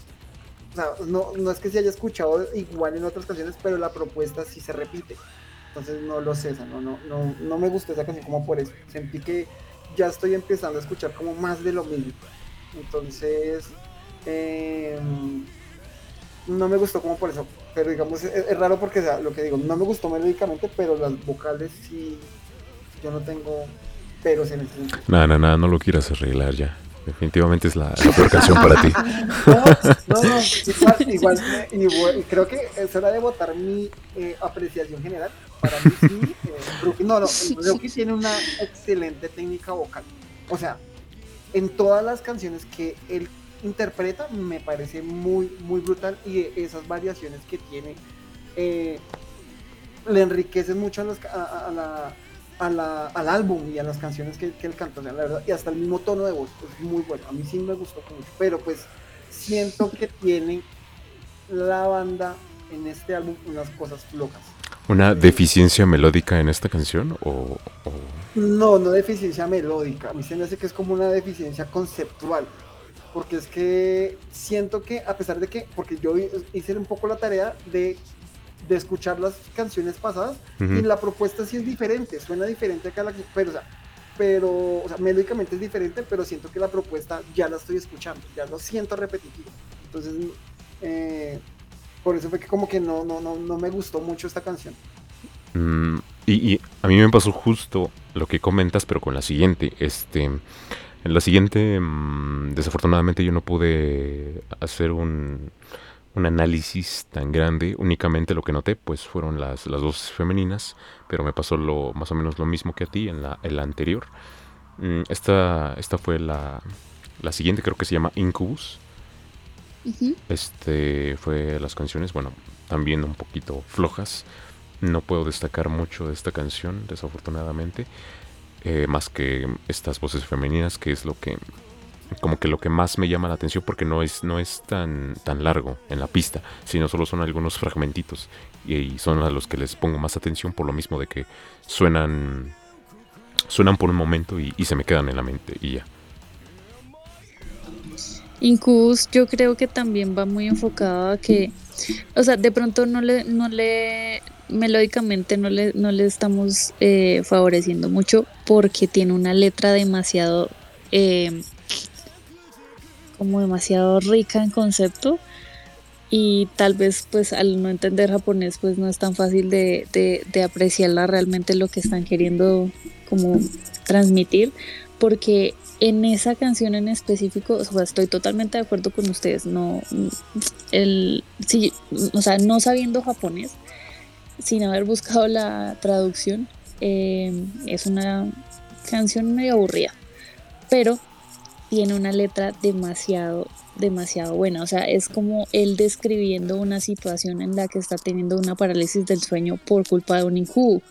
O sea, no, no es que se haya escuchado igual en otras canciones, pero la propuesta sí se repite. Entonces no lo sé, no, no, no, no me gustó esa canción como por eso. Sentí que ya estoy empezando a escuchar como más de lo mismo. Entonces, em, no me gustó como por eso. Pero digamos, es, raro porque, lo que digo, no me gustó melódicamente, pero las vocales sí, yo no tengo peros en ese sentido. Nada, nada, no lo quieras arreglar ya. Definitivamente es la, peor canción para ti. No, no, igual, igual, creo que es hora de votar mi eh, apreciación general. Para mí sí, eh, no, no, Rookie tiene una excelente técnica vocal. O sea, en todas las canciones que él interpreta me parece muy, muy brutal y esas variaciones que tiene eh, le enriquecen mucho a, la, al álbum y a las canciones que, él canta, la verdad, y hasta el mismo tono de voz, es muy bueno, a mí sí me gustó mucho, pero pues siento que tiene la banda en este álbum unas cosas locas. ¿Una deficiencia melódica en esta canción? O, No, no deficiencia melódica, a mí se me hace que es como una deficiencia conceptual, porque es que siento que a pesar de que, porque yo hice un poco la tarea de de escuchar las canciones pasadas y la propuesta sí es diferente, suena diferente acá la pero o sea, pero o sea, melódicamente es diferente, pero siento que la propuesta ya la estoy escuchando, ya lo siento repetitivo. Entonces, eh, por eso fue que como que no, no, no, no me gustó mucho esta canción. Mm, y, a mí me pasó justo lo que comentas, pero con la siguiente. Este, en la siguiente, mm, desafortunadamente yo no pude hacer un, un análisis tan grande. Únicamente lo que noté pues fueron las, las voces femeninas, pero me pasó lo, más o menos lo mismo que a ti en la, anterior. Mm, esta, esta fue la, la siguiente, creo que se llama Incubus. Este fue las canciones, bueno, también un poquito flojas. No puedo destacar mucho de esta canción, desafortunadamente. Eh, más que estas voces femeninas, que es lo que como que lo que más me llama la atención porque no es, no es tan, tan largo en la pista, sino solo son algunos fragmentitos y, son a los que les pongo más atención por lo mismo de que suenan, suenan por un momento y, se me quedan en la mente y ya. Incubus yo creo que también va muy enfocado a que, o sea, de pronto no le, no le, melódicamente no le, no le estamos eh, favoreciendo mucho porque tiene una letra demasiado eh, como demasiado rica en concepto y tal vez pues al no entender japonés pues no es tan fácil de, de, apreciarla realmente lo que están queriendo como transmitir porque en esa canción en específico o sea, estoy totalmente de acuerdo con ustedes no el sí, o sea no sabiendo japonés sin haber buscado la traducción eh, es una canción medio aburrida pero tiene una letra demasiado, demasiado buena. O sea, es como él describiendo una situación en la que está teniendo una parálisis del sueño por culpa de un incubo.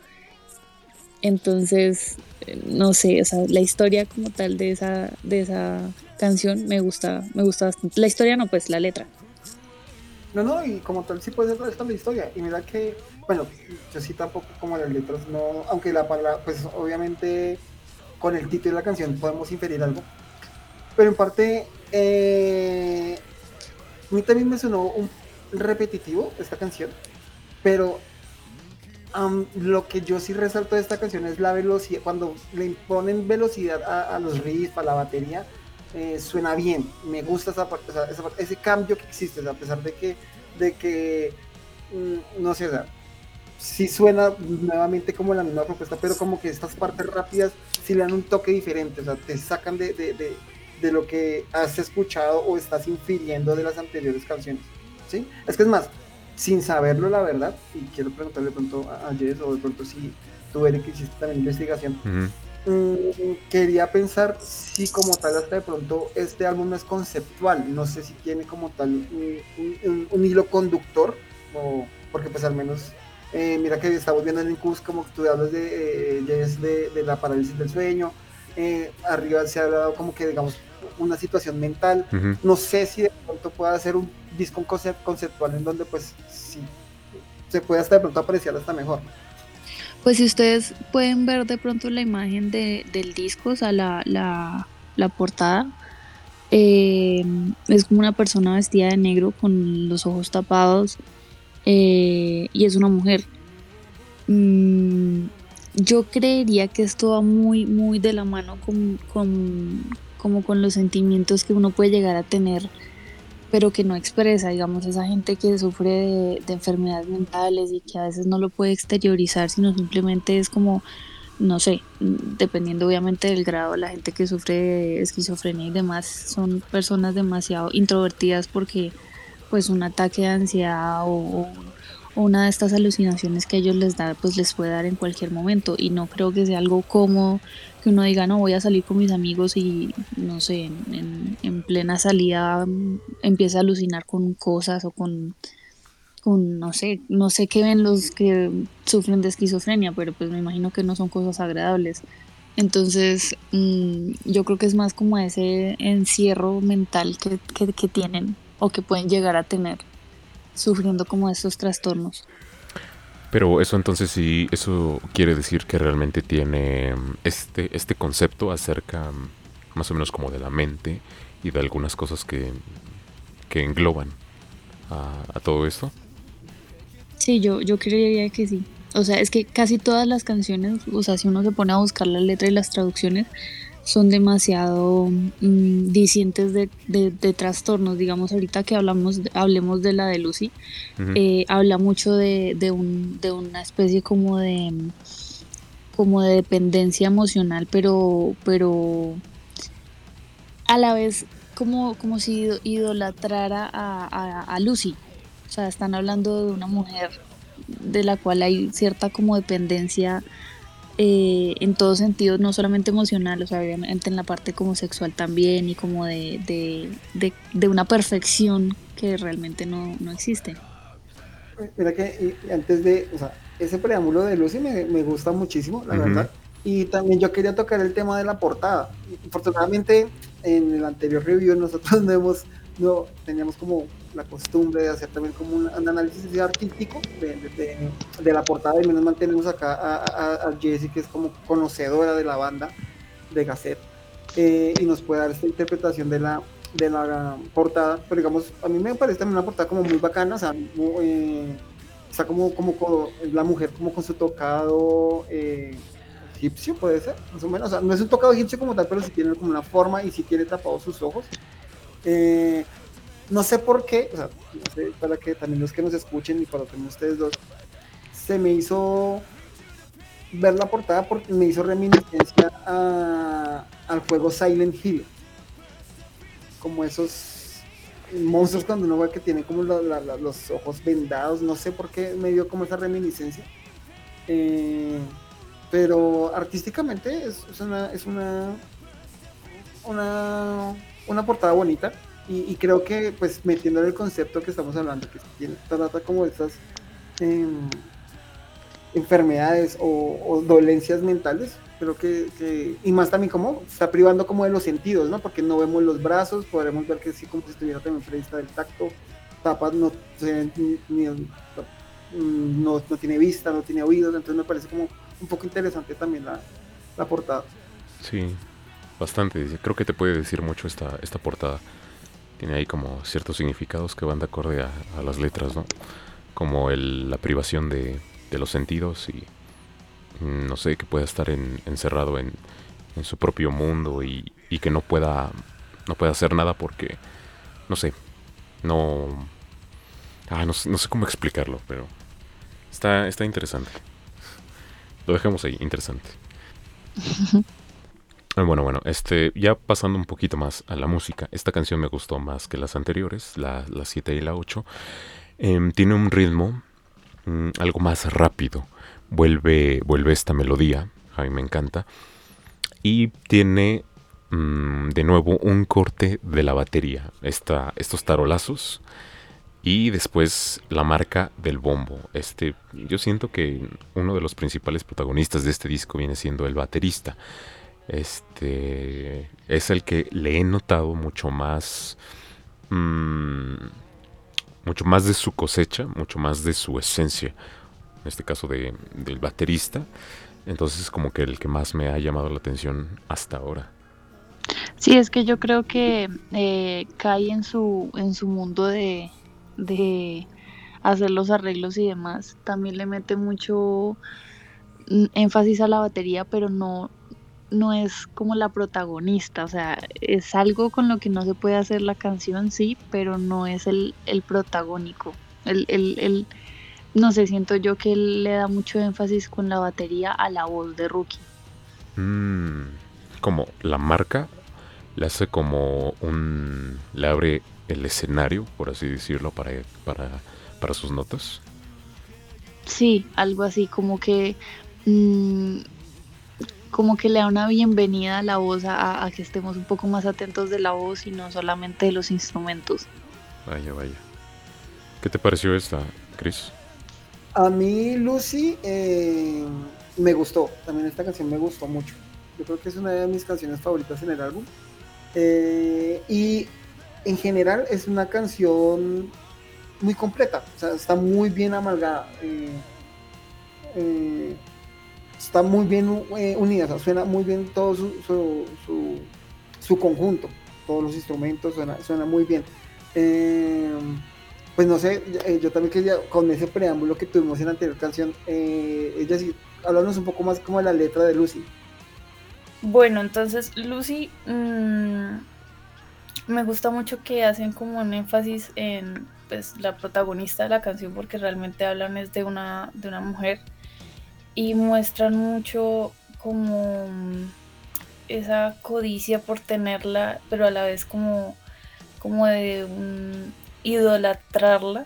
Entonces, no sé, o sea, la historia como tal de esa, de esa canción me gusta, me gusta bastante. La historia no, pues la letra. No, no, y como tal sí puede ser esta la historia. Y mira que, bueno, yo sí tampoco como las letras, no, aunque la palabra, pues obviamente con el título de la canción podemos inferir algo. Pero en parte, eh, a mí también me sonó un repetitivo esta canción, pero lo que yo sí resalto de esta canción es la velocidad, cuando le imponen velocidad a, los riffs, a la batería, eh, suena bien, me gusta esa parte, ese cambio que existe, a pesar de que, de que mm, no sé, o sea, sí suena nuevamente como la misma propuesta, pero como que estas partes rápidas sí le dan un toque diferente, o sea, te sacan de, de lo que has escuchado o estás infiriendo de las anteriores canciones, ¿sí? Es que es más, sin saberlo la verdad, y quiero preguntarle de pronto a Jess o de pronto si tú, Eric, hiciste también investigación, mm, quería pensar si como tal hasta de pronto este álbum es conceptual, no sé si tiene como tal un, hilo conductor, o, porque pues al menos... Eh, mira que estamos viendo en el CUS como tú hablas de, eh, de, de, la parálisis del sueño, eh, arriba se ha hablado como que digamos una situación mental. No sé si de pronto pueda ser un disco conceptual en donde pues sí se puede hasta de pronto apreciar hasta mejor. Pues si ustedes pueden ver de pronto la imagen de, del disco, o sea, la, la, la portada, eh, es como una persona vestida de negro con los ojos tapados eh, y es una mujer. Mm, yo creería que esto va muy, muy de la mano con, con, como con los sentimientos que uno puede llegar a tener, pero que no expresa, digamos, esa gente que sufre de, enfermedades mentales y que a veces no lo puede exteriorizar, sino simplemente es como, no sé, dependiendo obviamente del grado, la gente que sufre de esquizofrenia y demás son personas demasiado introvertidas porque pues un ataque de ansiedad o, una de estas alucinaciones que ellos les da, pues les puede dar en cualquier momento y no creo que sea algo cómodo que uno diga, no, voy a salir con mis amigos y, no sé, en, plena salida mm, empieza a alucinar con cosas o con, no sé, no sé qué ven los que sufren de esquizofrenia, pero pues me imagino que no son cosas agradables. Entonces, mm, yo creo que es más como ese encierro mental que, que tienen o que pueden llegar a tener sufriendo como estos trastornos. Pero eso entonces sí, eso quiere decir que realmente tiene mm, este, este concepto acerca mm, más o menos como de la mente y de algunas cosas que, que engloban a, todo esto. Sí, yo, yo creería que sí. O sea, es que casi todas las canciones, o sea, si uno se pone a buscar la letra y las traducciones, son demasiado mm, dicientes de, de, trastornos. Digamos, ahorita que hablamos, hablemos de la de Lucy, eh, habla mucho de, de, un, de una especie como de como de dependencia emocional, pero, pero a la vez como, como si idolatrara a, a, a Lucy. O sea, están hablando de una mujer de la cual hay cierta como dependencia eh, en todos sentidos, no solamente emocional, o sea, obviamente en la parte como sexual también y como de, de, de, una perfección que realmente no, no, existe. Mira que antes de, o sea, ese preámbulo de Lucy me, me gusta muchísimo, la verdad. Y también yo quería tocar el tema de la portada. Afortunadamente, en el anterior review nosotros no hemos, no, teníamos como la costumbre de hacer también como un, análisis artístico de, de, la portada y menos mal tenemos acá a, a, Jessie que es como conocedora de la banda de Gazette eh, y nos puede dar esta interpretación de la, de la portada, pero digamos, a mí me parece también una portada como muy bacana, o sea, eh, está como, como, la mujer como con su tocado eh, egipcio, puede ser, más o menos, o sea, no es un tocado egipcio como tal, pero sí tiene como una forma y sí tiene tapados sus ojos. Eh, no sé por qué, o sea, no sé, para que también los que nos escuchen y para también ustedes dos, se me hizo ver la portada porque me hizo reminiscencia al juego Silent Hill. Como esos monstruos cuando uno ve que tienen como los ojos vendados, no sé por qué me dio como esa reminiscencia. Eh, pero artísticamente es, una, es una, una, una portada bonita y, creo que, pues, metiendo en el concepto que estamos hablando, que tiene, trata como estas em, enfermedades o, dolencias mentales, creo que, y más también como está privando como de los sentidos, ¿no? Porque no vemos los brazos, podremos ver que sí, como si estuviera también prevista del tacto, tapas no, no, no, tiene vista, no tiene oídos, entonces me parece como un poco interesante también la, la portada. Sí, bastante. Creo que te puede decir mucho esta, esta portada. Tiene ahí como ciertos significados que van de acorde a, las letras, ¿no? Como la privación de, de, los sentidos y mm, no sé, que pueda estar encerrado en, en, su propio mundo y, y, que no pueda, no pueda hacer nada porque, no sé, no... Ah, no, no sé cómo explicarlo, pero está, está interesante. Lo dejemos ahí, interesante. Bueno, bueno, este, ya pasando un poquito más a la música, esta canción me gustó más que las anteriores, la, 7 y la 8. Em, tiene un ritmo mm, algo más rápido, vuelve, vuelve esta melodía, a mí me encanta, y tiene mm, de nuevo un corte de la batería, esta, estos tarolazos, y después la marca del bombo. Este, yo siento que uno de los principales protagonistas de este disco viene siendo el baterista este es el que le he notado mucho más mm, mucho más de su cosecha mucho más de su esencia en este caso de, del baterista. Entonces es como que el que más me ha llamado la atención hasta ahora. Sí es que yo creo que eh, cae en su en su mundo de, de hacer los arreglos y demás. También le mete mucho mm, énfasis a la batería pero no no es como la protagonista, o sea, es algo con lo que no se puede hacer la canción, sí, pero no es el, protagónico. El, el, no sé, siento yo que él le da mucho énfasis con la batería a la voz de Rookie. Mm, como la marca le hace como un... le abre el escenario, por así decirlo, para, para, para sus notas. Sí, algo así, como que... Mm, como que le da una bienvenida a la voz, a, que estemos un poco más atentos de la voz y no solamente de los instrumentos. Vaya, vaya. ¿Qué te pareció esta, Chris? A mí, Lucy, eh, me gustó. También esta canción me gustó mucho. Yo creo que es una de mis canciones favoritas en el álbum. Eh, y en general es una canción muy completa. O sea, está muy bien amalgada. Eh, está muy bien eh, unida, suena muy bien todo su, su, conjunto, todos los instrumentos, suena, suena muy bien. Eh, pues no sé, eh, yo también quería, con ese preámbulo que tuvimos en la anterior canción, ella sí, háblanos un poco más como de la letra de Lucy. Bueno, entonces Lucy, mm, me gusta mucho que hacen como un énfasis en pues, la protagonista de la canción porque realmente hablan es de una, de una mujer y muestran mucho como esa codicia por tenerla, pero a la vez como, como de idolatrarla.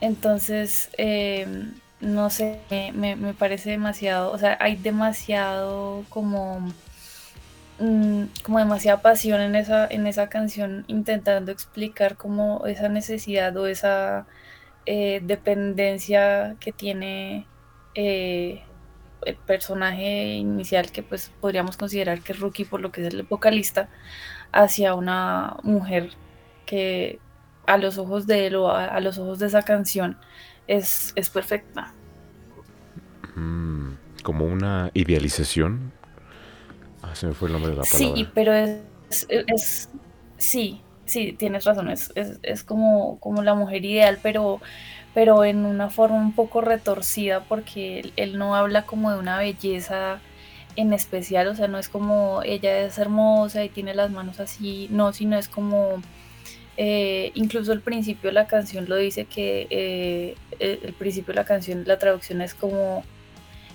Entonces, em, no sé, me, parece demasiado, o sea, hay demasiado como, mm, como demasiada pasión en esa, en esa canción intentando explicar como esa necesidad o esa eh, dependencia que tiene eh, el personaje inicial que pues podríamos considerar que es Rookie por lo que es el vocalista hacia una mujer que a los ojos de él o a, los ojos de esa canción es, es perfecta. Mm, como una idealización. Ah, se me fue el nombre de la palabra. Sí, pero es, es, sí, sí, tienes razón, es, es, como, como la mujer ideal, pero pero en una forma un poco retorcida porque él, no habla como de una belleza en especial, o sea, no es como ella es hermosa y tiene las manos así, no, sino es como, eh, incluso al principio de la canción lo dice que eh, el principio de la canción, la traducción es como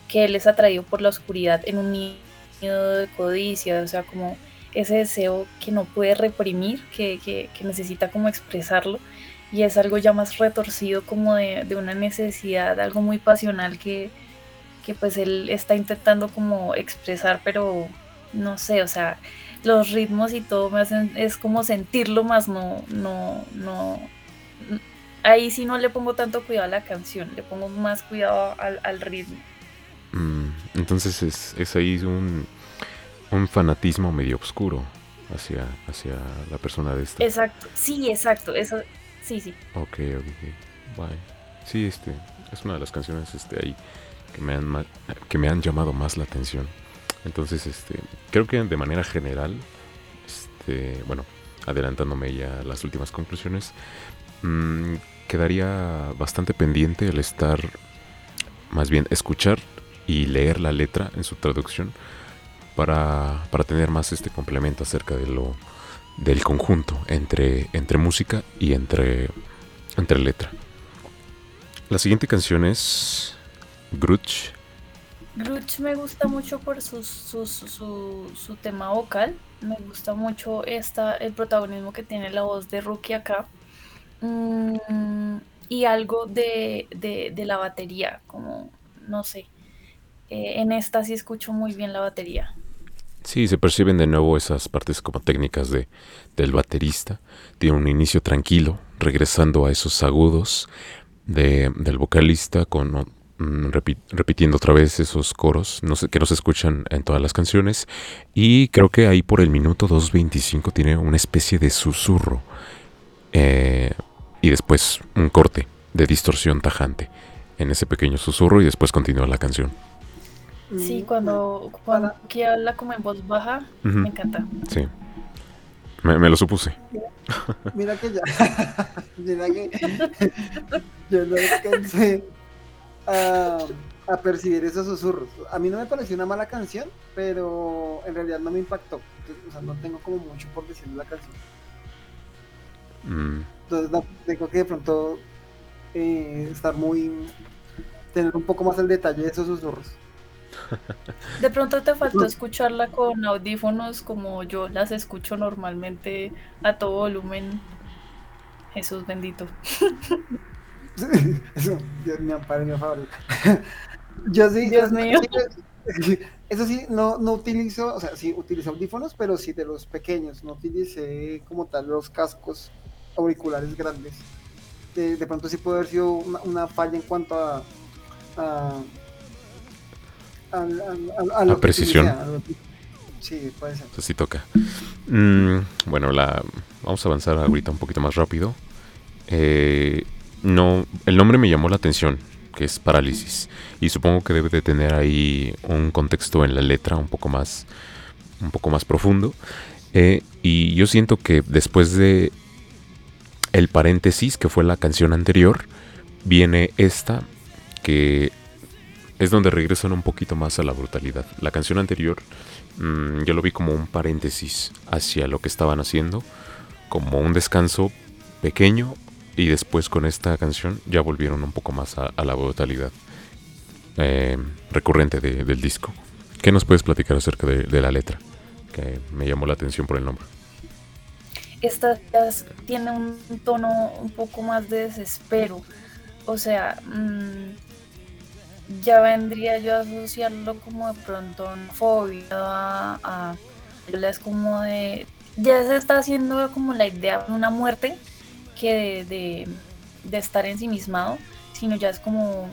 que él es atraído por la oscuridad en un nido de codicia, o sea, como ese deseo que no puede reprimir, que necesita como expresarlo y es algo ya más retorcido como de, una necesidad, algo muy pasional que, pues él está intentando como expresar, pero no sé, o sea, los ritmos y todo me hacen, es como sentirlo más, no, no, no, ahí sí no le pongo tanto cuidado a la canción, le pongo más cuidado al, ritmo. Mm, entonces es, es ahí un, un fanatismo medio oscuro hacia, hacia la persona de esta. Exacto, sí, exacto, eso, Sí, sí. Ok, ok. Bye. Sí, este, es una de las canciones este, ahí que me han, que me han llamado más la atención. Entonces, este, creo que de manera general, este, bueno, adelantándome ya a las últimas conclusiones, mmm, quedaría bastante pendiente el estar, más bien, escuchar y leer la letra en su traducción para, para tener más este complemento acerca de lo del conjunto entre, entre música y entre, entre letra. La siguiente canción es Grudge. Grudge me gusta mucho por su, su, su, tema vocal. Me gusta mucho esta, el protagonismo que tiene la voz de Rookie acá. Mm, y algo de, de, la batería, como, no sé. Eh, en esta sí escucho muy bien la batería. Sí, se perciben de nuevo esas partes como técnicas de, del baterista. Tiene un inicio tranquilo, regresando a esos agudos de, del vocalista, con, mm, repitiendo otra vez esos coros que no se escuchan en todas las canciones. Y creo que ahí por el minuto 2.25 tiene una especie de susurro. Eh, y después un corte de distorsión tajante en ese pequeño susurro y después continúa la canción. Sí, cuando, cuando que habla como en voz baja, me encanta. Sí. Me, lo supuse. Mira, que ya. mira que yo no alcancé a, a, percibir esos susurros. A mí no me pareció una mala canción, pero en realidad no me impactó. o sea, no tengo como mucho por decirle la canción. Mm. Entonces, tengo que de pronto eh, estar muy. tener un poco más el detalle de esos susurros. De pronto te faltó escucharla con audífonos como yo las escucho normalmente a todo volumen. Jesús bendito. Eso, Dios ampare, mi favor. Yo sí, Dios mío. Eso sí, no, no utilizo, o sea, sí utilizo audífonos, pero sí de los pequeños, no utilicé como tal los cascos auriculares grandes. De, pronto sí puede haber sido una, falla en cuanto a a, la precisión. sí, puede ser. sí toca. Mm, bueno, la, vamos a avanzar ahorita un poquito más rápido. Eh, no, el nombre me llamó la atención, que es parálisis. Y supongo que debe de tener ahí un contexto en la letra un poco más, un poco más profundo. Eh, y yo siento que después de el paréntesis, que fue la canción anterior, viene esta, que es donde regresan un poquito más a la brutalidad. La canción anterior mm, yo lo vi como un paréntesis hacia lo que estaban haciendo, como un descanso pequeño y después con esta canción ya volvieron un poco más a, la brutalidad eh, recurrente del disco. ¿Qué nos puedes platicar acerca de, la letra? Que me llamó la atención por el nombre. Esta tiene un tono un poco más de desespero. O sea, mm, ya vendría yo a asociarlo como de pronto a una fobia, a, es como de, ya se está haciendo como la idea de una muerte que de, de, estar ensimismado, sino ya es como,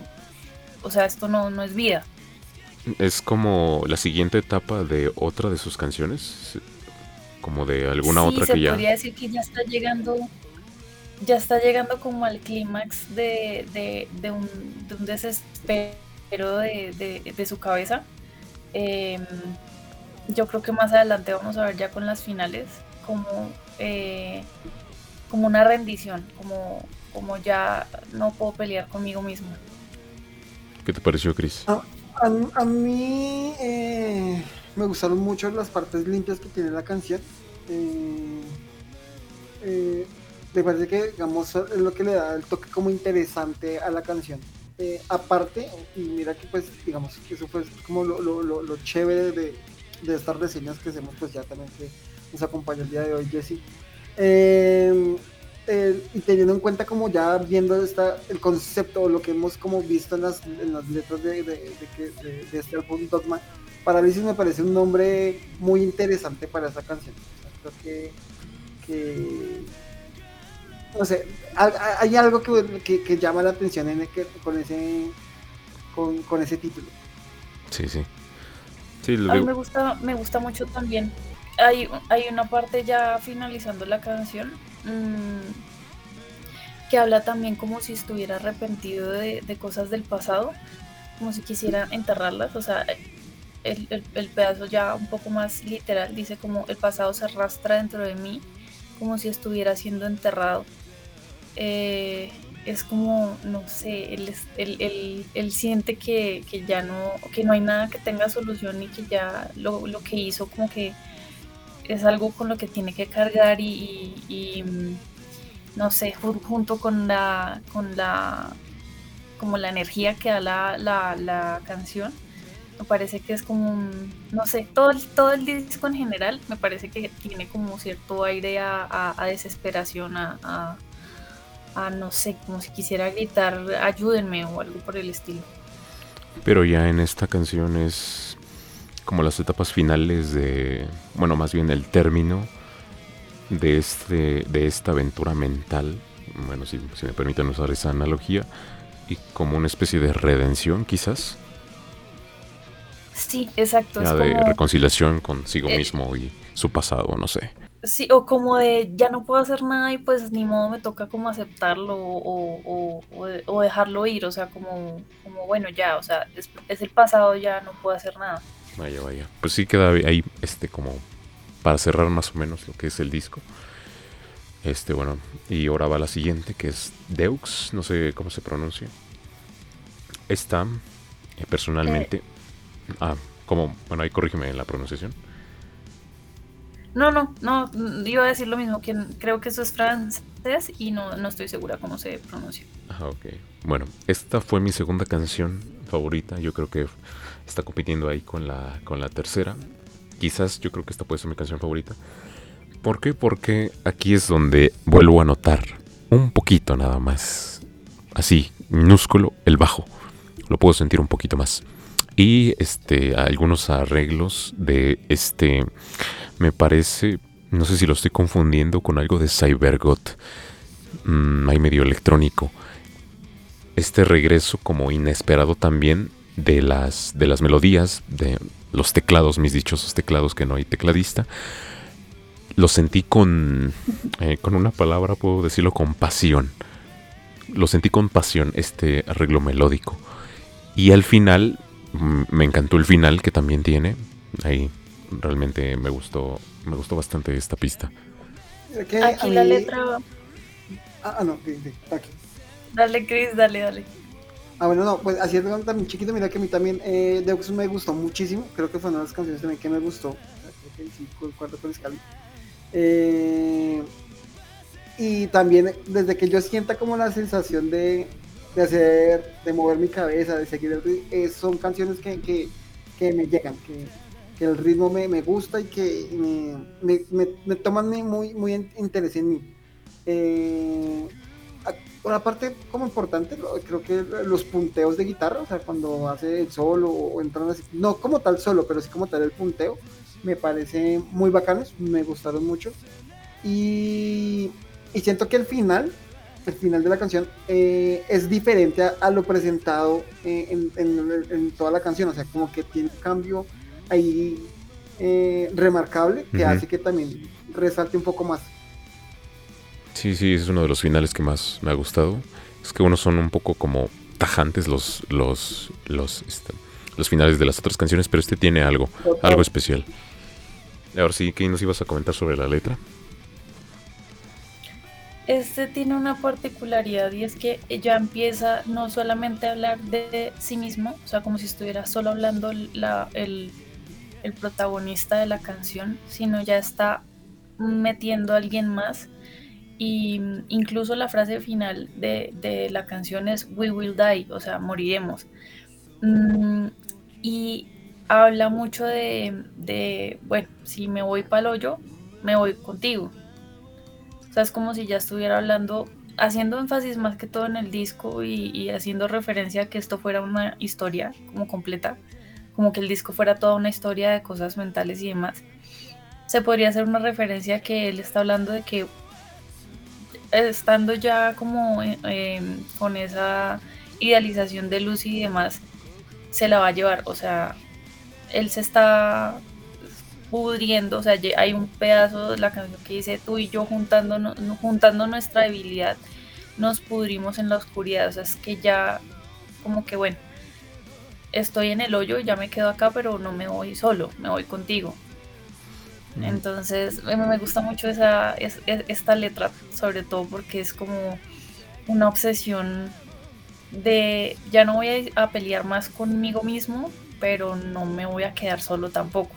o sea, esto no, no es vida. Es como la siguiente etapa de otra de sus canciones, como de alguna otra que ya... podría decir que ya está llegando ya está llegando como al clímax de, de, de, un, de un desespero pero de, de, su cabeza. Em, yo creo que más adelante vamos a ver ya con las finales como, eh, como una rendición, como, como ya no puedo pelear conmigo mismo. ¿Qué te pareció, Chris? A, a, mí eh, me gustaron mucho las partes limpias que tiene la canción. Eh, me parece que digamos, es lo que le da el toque como interesante a la canción. Eh, aparte, y mira que pues digamos que eso fue como lo, lo, lo, chévere de, de, estas reseñas que hacemos pues ya también que nos acompaña el día de hoy Jesse. Eh, y teniendo en cuenta como ya viendo esta, el concepto o lo que hemos como visto en las, en las letras de, de, de, este álbum Dogma, Parálisis me parece un nombre muy interesante para esa canción. creo que, que no sé, hay algo que, llama la atención en con ese con, ese título. Sí, sí. a mí me gusta, me gusta mucho también. Hay, hay una parte ya finalizando la canción mm, que habla también como si estuviera arrepentido de, cosas del pasado, como si quisiera enterrarlas. O sea, el, el, pedazo ya un poco más literal, dice como el pasado se arrastra dentro de mí, como si estuviera siendo enterrado. Eh, es como, no sé, él, él, él, siente que, que, ya no, que no hay nada que tenga solución y que ya lo, lo que hizo como que es algo con lo que tiene que cargar y, y, no sé, junto con la, con la, como la energía que da la, la canción, me parece que es como, no sé, todo el, todo el disco en general me parece que tiene como cierto aire a, a, desesperación, a, a, no sé, como si quisiera gritar, ayúdenme o algo por el estilo. Pero ya en esta canción es como las etapas finales de, bueno, más bien el término de, este, de esta aventura mental, bueno, si, si me permiten usar esa analogía, y como una especie de redención quizás. Sí, exacto. Ya de reconciliación consigo eh, mismo y su pasado, no sé. Sí, o como de ya no puedo hacer nada y pues ni modo me toca como aceptarlo o, o, dejarlo ir, o sea, como, como bueno, ya, o sea, es, es, el pasado, ya no puedo hacer nada. Vaya, vaya. Pues sí queda ahí, este, como para cerrar más o menos lo que es el disco. Este, bueno, y ahora va la siguiente, que es Deux, no sé cómo se pronuncia. Esta, eh, personalmente... Eh. Ah, como, bueno, ahí corrígeme la pronunciación. No, no, no, iba a decir lo mismo, que creo que eso es francés y no, no estoy segura cómo se pronuncia. Ah, ok. Bueno, esta fue mi segunda canción favorita, yo creo que está compitiendo ahí con la, con la tercera. Quizás yo creo que esta puede ser mi canción favorita. ¿Por qué? Porque aquí es donde vuelvo a notar un poquito nada más. Así, minúsculo, el bajo. Lo puedo sentir un poquito más. Y este, algunos arreglos de este, me parece, no sé si lo estoy confundiendo con algo de Cybergot. Mm, hay medio electrónico. Este regreso como inesperado también de las, de las melodías, de los teclados, mis dichosos teclados, que no hay tecladista. Lo sentí con, eh, con una palabra, puedo decirlo, con pasión. Lo sentí con pasión, este arreglo melódico. Y al final, me encantó el final que también tiene. Ahí realmente me gustó, me gustó bastante esta pista. Aquí la letra. Ah, no, aquí. Dale, Chris, dale, dale. Ah, bueno, no, pues haciendo también chiquito, mira que a mí también eh, Deux me gustó muchísimo. Creo que fue una de las canciones también que me gustó. Creo que el cuarto con Scali. Eh, y también desde que yo sienta como la sensación de, de hacer, de mover mi cabeza, de seguir el ritmo, son canciones que, que, que, me llegan, que, que el ritmo me, me, gusta y que me, me, me toman muy, muy interés en mí. Eh, una parte como importante, creo que los punteos de guitarra, o sea, cuando hace el solo o entran así, no como tal solo, pero sí como tal el punteo, me parece muy bacanos, me gustaron mucho. Y, y siento que el final, el final de la canción, eh, es diferente a, lo presentado eh, en, en, toda la canción, o sea, como que tiene un cambio ahí eh, remarcable que hace que también resalte un poco más. Sí, sí, es uno de los finales que más me ha gustado. Es que unos son un poco como tajantes los los los, este, los finales de las otras canciones, pero este tiene algo, algo especial. Ahora sí, ¿qué nos ibas a comentar sobre la letra? Este tiene una particularidad y es que ella empieza no solamente a hablar de sí mismo, o sea, como si estuviera solo hablando la, el, el protagonista de la canción, sino ya está metiendo a alguien más y incluso la frase final de, la canción es We will die, o sea, moriremos. Mm, y habla mucho de, bueno, si me voy para el hoyo, me voy contigo. O sea, es como si ya estuviera hablando, haciendo énfasis más que todo en el disco y, y haciendo referencia a que esto fuera una historia como completa, como que el disco fuera toda una historia de cosas mentales y demás. Se podría hacer una referencia que él está hablando de que estando ya como eh, em, con esa idealización de Lucy y demás, se la va a llevar. O sea, él se está pudriendo, o sea, hay un pedazo de la canción que dice tú y yo juntando, juntando nuestra debilidad, nos pudrimos en la oscuridad. O sea, es que ya como que bueno, estoy en el hoyo, ya me quedo acá, pero no me voy solo, me voy contigo. Entonces, me gusta mucho esa, esta letra, sobre todo porque es como una obsesión de ya no voy a, pelear más conmigo mismo, pero no me voy a quedar solo tampoco.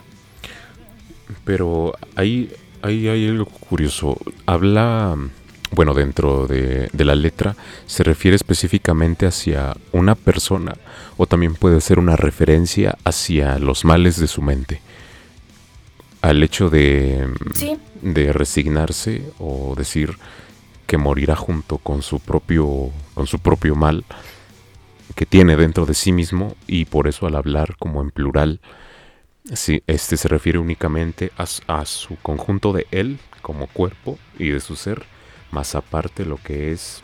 Pero ahí, ahí hay algo curioso. Habla, bueno, dentro de, de, la letra, se refiere específicamente hacia una persona o también puede ser una referencia hacia los males de su mente al hecho de, de resignarse o decir que morirá junto con su propio con su propio mal que tiene dentro de sí mismo y por eso al hablar como en plural si este se refiere únicamente a, su conjunto de él como cuerpo y de su ser más aparte lo que es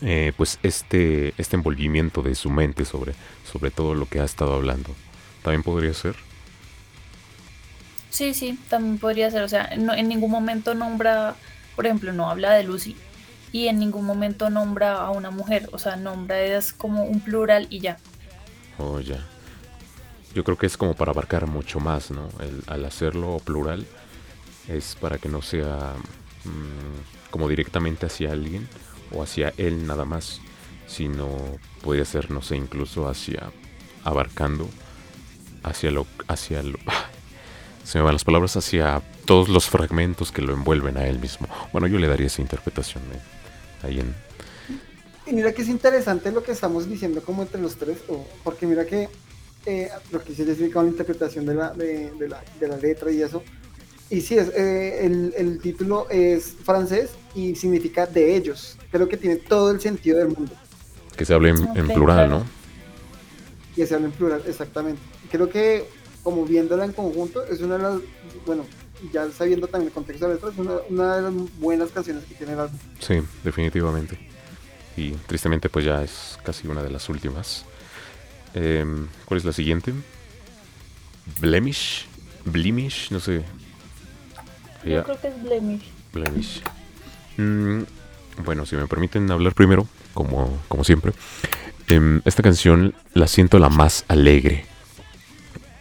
eh, pues este este envolvimiento de su mente sobre sobre todo lo que ha estado hablando también podría ser Sí, sí, también podría ser. O sea, en ningún momento nombra, por ejemplo, no habla de Lucy y en ningún momento nombra a una mujer. O sea, nombra es como un plural y ya. Oh, ya. Yo creo que es como para abarcar mucho más, ¿no? El, al hacerlo plural es para que no sea mm, como directamente hacia alguien o hacia él nada más, sino puede ser, no sé, incluso hacia abarcando hacia lo hacia lo se me van las palabras hacia todos los fragmentos que lo envuelven a él mismo. Bueno, yo le daría esa interpretación eh, ahí en... Y mira que es interesante lo que estamos diciendo como entre los tres, porque mira que eh, lo que se explica con la interpretación de la, de, la, de la letra y eso, y sí, es, eh, el, el, título es francés y significa de ellos. Creo que tiene todo el sentido del mundo. Que se hable en, en plural, ¿no? Que se hable en plural, exactamente. Creo que como viéndola en conjunto, es una de las, bueno, ya sabiendo también el contexto de la letra, es una, de las buenas canciones que tiene el álbum. Sí, definitivamente. Y tristemente pues ya es casi una de las últimas. Em, ¿Cuál es la siguiente? Blemish. Blemish, no sé. Yo creo que es Blemish. Blemish. Mm, bueno, si me permiten hablar primero, como, como siempre. Em, esta canción la siento la más alegre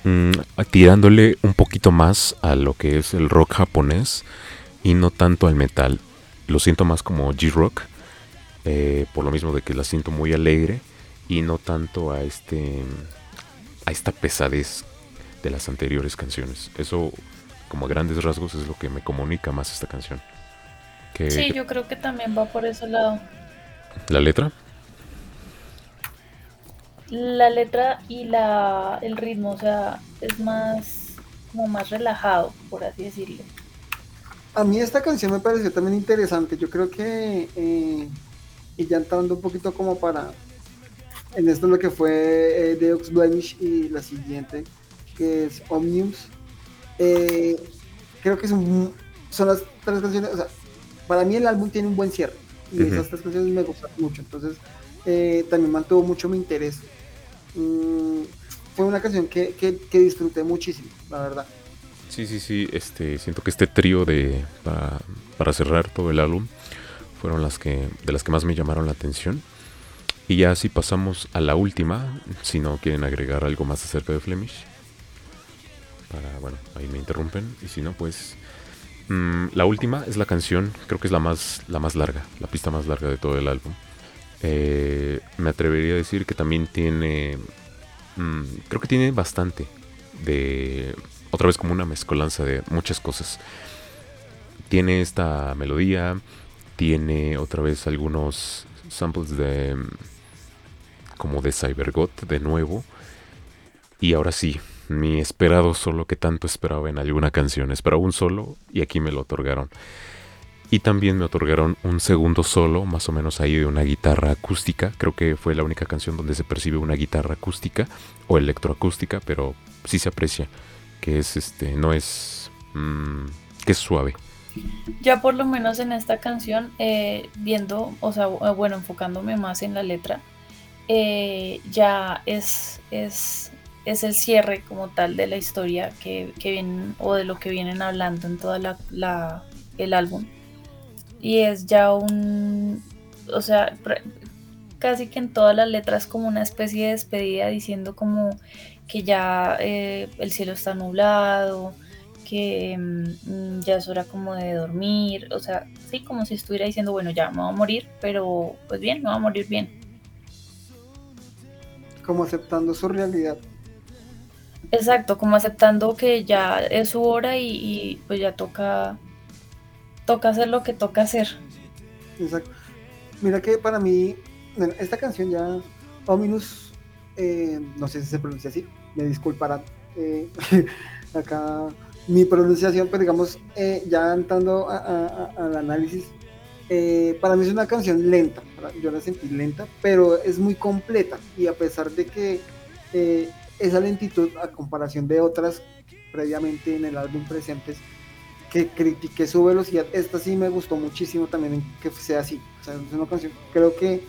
Mm, tirándole un poquito más a lo que es el rock japonés y no tanto al metal. Lo siento más como G-Rock, eh, por lo mismo de que la siento muy alegre y no tanto a este a esta pesadez de las anteriores canciones. Eso, como grandes rasgos, es lo que me comunica más esta canción. sí, yo creo que también va por ese lado. ¿La letra? la letra y la, el ritmo, o sea, es más, como más relajado, por así decirlo. A mí esta canción me pareció también interesante. Yo creo que, eh, y ya entrando un poquito como para, en esto lo que fue eh, Blemish y la siguiente, que es Omniums, eh, creo que son, son las tres canciones, o sea, para mí el álbum tiene un buen cierre. Y esas tres canciones me gustan mucho. Entonces, eh, también mantuvo mucho mi interés Mm, fue una canción que, que, disfruté muchísimo, la verdad. Sí, sí, sí, este, siento que este trío de para, para, cerrar todo el álbum fueron las que de las que más me llamaron la atención. Y ya si pasamos a la última, si no quieren agregar algo más acerca de Flemish. Para, bueno, ahí me interrumpen. Y si no, pues mm, la última es la canción, creo que es la más, la más larga, la pista más larga de todo el álbum. Eh, me atrevería a decir que también tiene, mm, creo que tiene bastante de, otra vez como una mezcolanza de muchas cosas. Tiene esta melodía, tiene otra vez algunos samples de, como de Cybergot de nuevo. Y ahora sí, mi esperado solo que tanto esperaba en alguna canción. Esperaba un solo y aquí me lo otorgaron. Y también me otorgaron un segundo solo, más o menos ahí de una guitarra acústica. Creo que fue la única canción donde se percibe una guitarra acústica o electroacústica, pero sí se aprecia que es este, no es, mm, que es suave. Ya por lo menos en esta canción, eh, viendo, o sea, bueno, enfocándome más en la letra, eh, ya es, es, es el cierre como tal de la historia que, que vienen, o de lo que vienen hablando en toda la, el álbum. Y es ya un, o sea, casi que en todas las letras como una especie de despedida diciendo como que ya eh, el cielo está nublado, que mm, ya es hora como de dormir, o sea, sí, como si estuviera diciendo, bueno, ya me voy a morir, pero pues bien, me voy a morir bien. Como aceptando su realidad. Exacto, como aceptando que ya es su hora y, pues ya toca, toca hacer lo que toca hacer. Exacto. Mira que para mí, esta canción ya, Ominous, eh, no sé si se pronuncia así, me disculparán. Eh, acá mi pronunciación, pero digamos, eh, ya entrando al análisis, eh, para mí es una canción lenta, yo la sentí lenta, pero es muy completa y a pesar de que eh, esa lentitud a comparación de otras previamente en el álbum presentes, que critiqué su velocidad, esta sí me gustó muchísimo también que sea así, o sea, es una canción, creo que,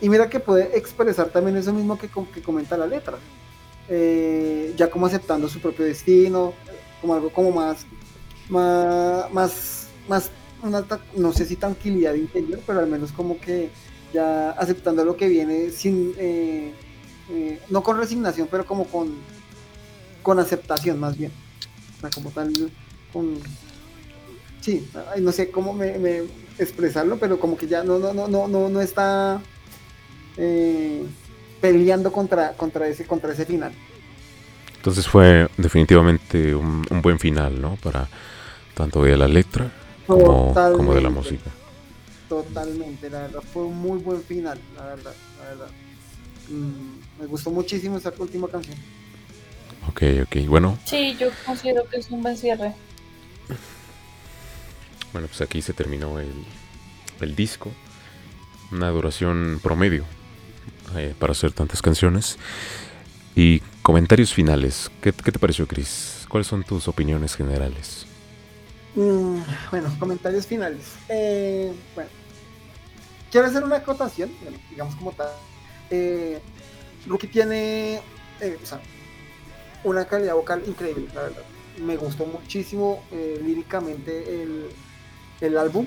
y mira que puede expresar también eso mismo que, que comenta la letra, eh, ya como aceptando su propio destino, como algo como más, más, más, no sé si tranquilidad interior, pero al menos como que ya aceptando lo que viene sin, eh, eh, no con resignación, pero como con, con aceptación más bien, como tal, con, sí, no sé cómo me, expresarlo, pero como que ya no, no, no, no, no, no está peleando contra, contra, ese, contra ese final. Entonces fue definitivamente un, buen final, ¿no? Para tanto de la letra como, como, de la música. Totalmente, la verdad, fue un muy buen final, la verdad, la verdad. Mm, me gustó muchísimo esa última canción. Ok, ok, bueno. Sí, yo considero que es un buen cierre. Bueno, pues aquí se terminó el, el disco. Una duración promedio eh, para hacer tantas canciones. Y comentarios finales. ¿Qué, te pareció, Chris? ¿Cuáles son tus opiniones generales? Mm, bueno, comentarios finales. Eh, bueno, quiero hacer una acotación, digamos como tal. Eh, Rookie tiene eh, una calidad vocal increíble, la verdad. Me gustó muchísimo líricamente el, el álbum.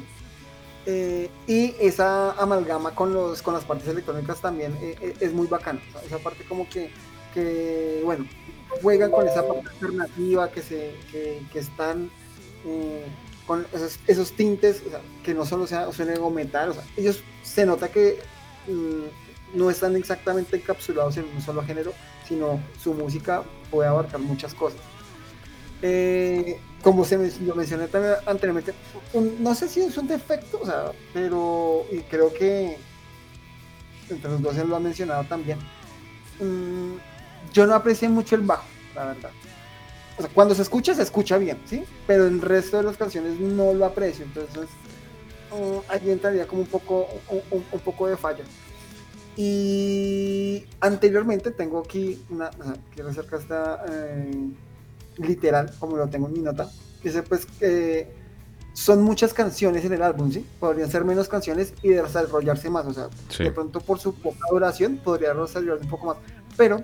Eh, y esa amalgama con, los, con las partes electrónicas también eh, eh, es muy bacana. esa parte como que, que, bueno, juegan con esa parte alternativa que, se, que, están con esos, tintes, que no solo sea, suene o metal, ellos se nota que mm, no están exactamente encapsulados en un solo género, sino su música puede abarcar muchas cosas. Eh, como se lo mencioné también anteriormente, no sé si es un defecto, o sea, pero creo que entre los dos se lo han mencionado también. Mm, yo no aprecié mucho el bajo, la verdad. O sea, cuando se escucha, se escucha bien, ¿sí? Pero el resto de las canciones no lo aprecio, entonces uh, ahí entraría como un poco, un, poco de falla. Y anteriormente tengo aquí una, quiero acercar esta eh, literal, como lo tengo en mi nota, dice pues que son muchas canciones en el álbum, ¿sí? Podrían ser menos canciones y desarrollarse más, o sea, de pronto por su poca duración podría desarrollarse un poco más, pero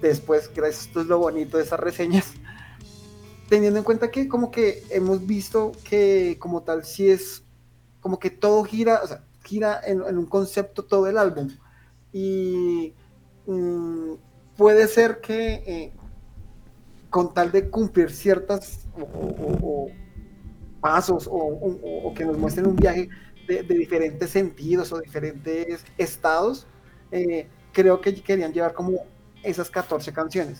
después, gracias, esto es lo bonito de esas reseñas, teniendo en cuenta que como que hemos visto que como tal si es como que todo gira, o sea, gira en, un concepto todo el álbum y mm, puede ser que eh, con tal de cumplir ciertas pasos o, que nos muestren un viaje de, diferentes sentidos o diferentes estados, eh, creo que querían llevar como esas 14 canciones.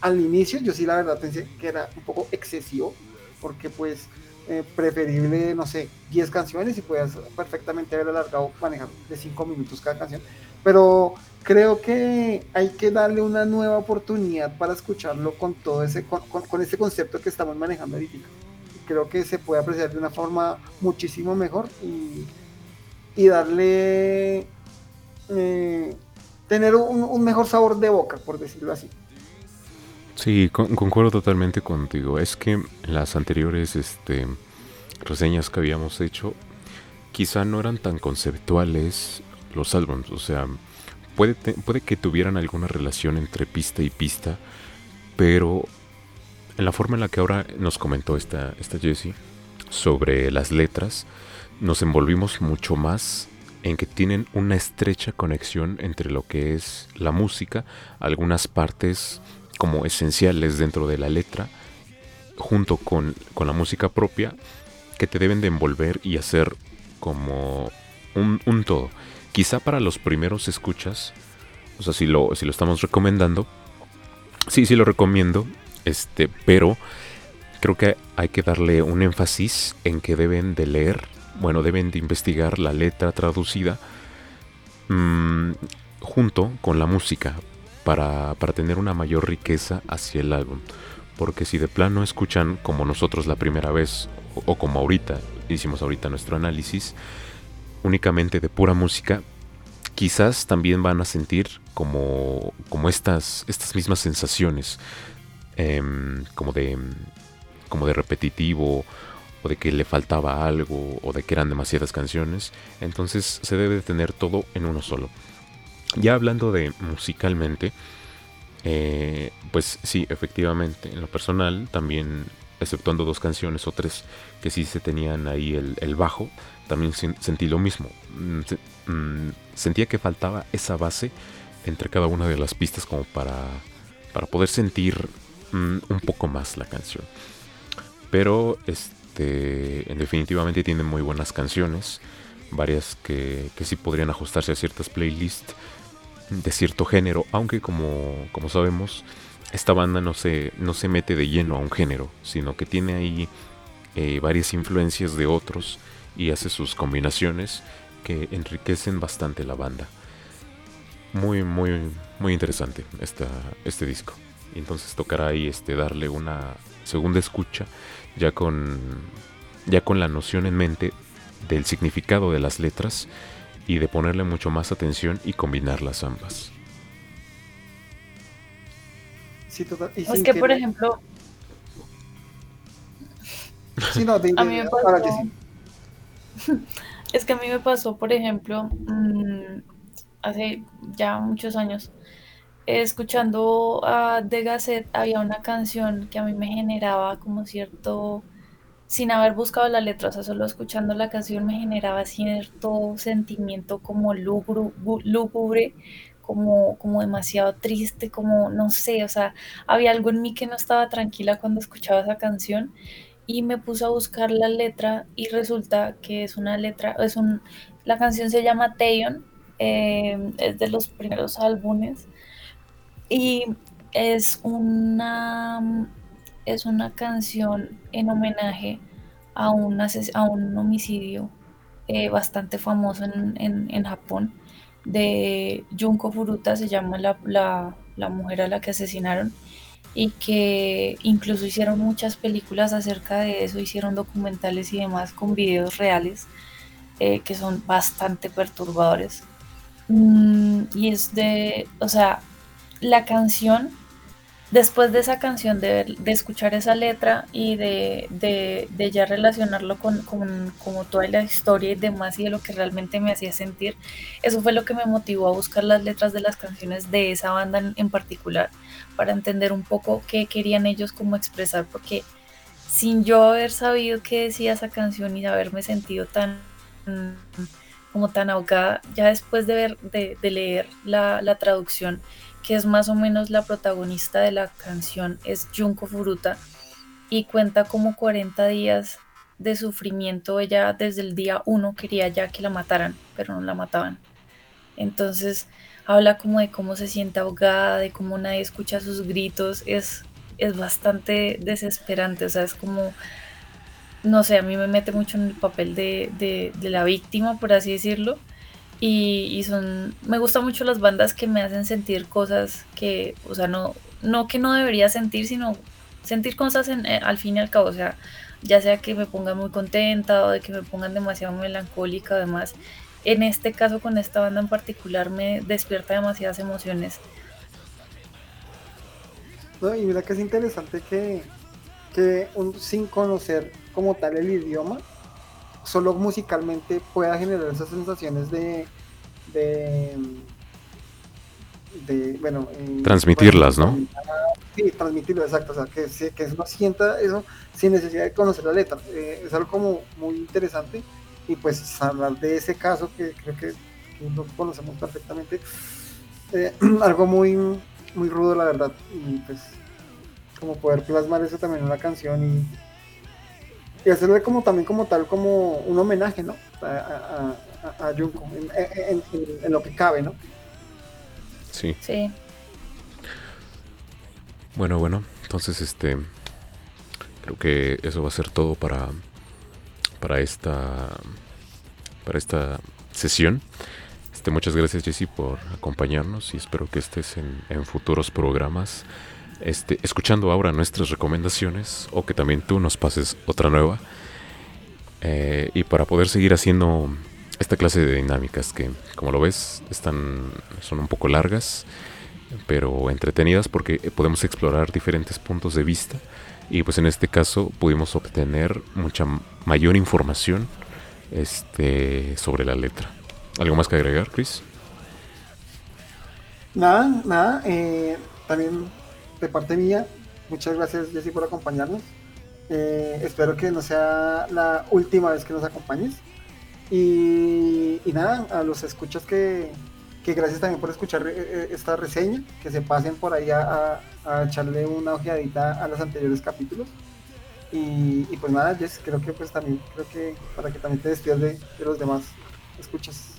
Al inicio yo sí la verdad pensé que era un poco excesivo, porque pues eh, preferible, no sé, 10 canciones y puedes perfectamente haber alargado, manejar de 5 minutos cada canción. Pero creo que hay que darle una nueva oportunidad para escucharlo con todo ese, con, con, ese concepto que estamos manejando ahorita. Creo que se puede apreciar de una forma muchísimo mejor y, y darle, eh, tener un, mejor sabor de boca, por decirlo así. Sí, concuerdo totalmente contigo. Es que las anteriores este, reseñas que habíamos hecho quizá no eran tan conceptuales los álbumes, o sea, puede, que tuvieran alguna relación entre pista y pista, pero en la forma en la que ahora nos comentó esta, esta Jessie sobre las letras, nos envolvimos mucho más en que tienen una estrecha conexión entre lo que es la música, algunas partes como esenciales dentro de la letra, junto con, con la música propia, que te deben de envolver y hacer como un todo. Quizá para los primeros escuchas, o sea, si lo, si lo estamos recomendando, sí, sí lo recomiendo, este, pero creo que hay que darle un énfasis en que deben de leer, bueno, deben de investigar la letra traducida mmm, junto con la música para, para tener una mayor riqueza hacia el álbum. Porque si de plano escuchan como nosotros la primera vez, o, o como ahorita, hicimos ahorita nuestro análisis, únicamente de pura música, quizás también van a sentir como, como estas, estas mismas sensaciones, eh, como, de, como de repetitivo, o de que le faltaba algo, o de que eran demasiadas canciones. Entonces se debe tener todo en uno solo. Ya hablando de musicalmente, eh, pues sí, efectivamente, en lo personal también, exceptuando dos canciones o tres que sí se tenían ahí el, el bajo, también sentí lo mismo. Mm, mm, sentía que faltaba esa base entre cada una de las pistas como para, para poder sentir mm, un poco más la canción. Pero este, en definitivamente tiene muy buenas canciones, varias que, que sí podrían ajustarse a ciertas playlists de cierto género, aunque como, como sabemos, esta banda no se, no se mete de lleno a un género, sino que tiene ahí eh, varias influencias de otros y hace sus combinaciones que enriquecen bastante la banda. Muy, muy, muy interesante esta, este disco. Y entonces tocará ahí este, darle una segunda escucha ya con, ya con la noción en mente del significado de las letras y de ponerle mucho más atención y combinarlas ambas. Sí, total. Y Es que, por ejemplo, Sí, no, de- a de- mí me que pasó, sí. es que a mí me pasó, por ejemplo, mm, hace ya muchos años, escuchando a The Gazette, había una canción que a mí me generaba como cierto, sin haber buscado la letra, o sea, solo escuchando la canción me generaba cierto sentimiento como lúgubre, como, como demasiado triste, como no sé, o sea, había algo en mí que no estaba tranquila cuando escuchaba esa canción y me puse a buscar la letra y resulta que es una letra, es un, la canción se llama Taeyeon, eh, es de los primeros álbumes y es una, es una canción en homenaje a un, a un homicidio eh, bastante famoso en, en- en Japón de Junko Furuta, se llama la, la- la mujer a la que asesinaron y que incluso hicieron muchas películas acerca de eso, hicieron documentales y demás con videos reales eh, que son bastante perturbadores. Mm, y es de, o sea, la canción, después de esa canción, de, de escuchar esa letra y de, de- ya relacionarlo con, con como toda la historia y demás y de lo que realmente me hacía sentir, eso fue lo que me motivó a buscar las letras de las canciones de esa banda en, particular, para entender un poco qué querían ellos como expresar, porque sin yo haber sabido qué decía esa canción y haberme sentido tan como tan ahogada, ya después de ver, de, de leer la, la traducción, que es más o menos la protagonista de la canción, es Junko Furuta, y cuenta como 40 días de sufrimiento. Ella desde el día uno quería ya que la mataran, pero no la mataban. Entonces habla como de cómo se siente ahogada, de cómo nadie escucha sus gritos. Es, es bastante desesperante, o sea, es como, no sé, a mí me mete mucho en el papel de, de la víctima, por así decirlo. Y, son, me gustan mucho las bandas que me hacen sentir cosas que, o sea, no, no que no debería sentir, sino sentir cosas en- eh, al fin y al cabo, o sea, ya sea que me pongan muy contenta o de que me pongan demasiado melancólica, además. En este caso, con esta banda en particular, me despierta demasiadas emociones. No, y mira que es interesante que, que un- sin conocer como tal el idioma, solo musicalmente pueda generar esas sensaciones de, de, de bueno, eh, Transmitirlas, bueno, ¿no? Sí, transmitirlo, exacto, o sea, que, que uno sienta eso sin necesidad de conocer la letra. Eh, es algo como muy interesante y pues hablar de ese caso que creo que, lo conocemos perfectamente, eh, algo muy, muy rudo la verdad, y pues como poder plasmar eso también en una canción y, y hacerle como también como tal como un homenaje, ¿no? A, a, Junko, en, lo que cabe, ¿no? Sí. Sí. Bueno, bueno, entonces este creo que eso va a ser todo para para esta para esta sesión. Este, muchas gracias Jesse por acompañarnos y espero que estés en, en futuros programas este, escuchando ahora nuestras recomendaciones o que también tú nos pases otra nueva. Eh, y para poder seguir haciendo esta clase de dinámicas que, como lo ves, están, son un poco largas, pero entretenidas porque podemos explorar diferentes puntos de vista y pues en este caso pudimos obtener mucha mayor información este, sobre la letra. ¿Algo más que agregar, Chris? Nada, nada. Eh, también de parte mía, muchas gracias Jessy por acompañarnos. Eh, espero que no sea la última vez que nos acompañes. Y, nada, a los escuchas que, gracias también por escuchar eh, eh, esta reseña, que se pasen por ahí a, echarle una ojeadita a los anteriores capítulos. Y, pues nada, Jess, creo que pues también, creo que para que también te despidas de, de los demás escuchas.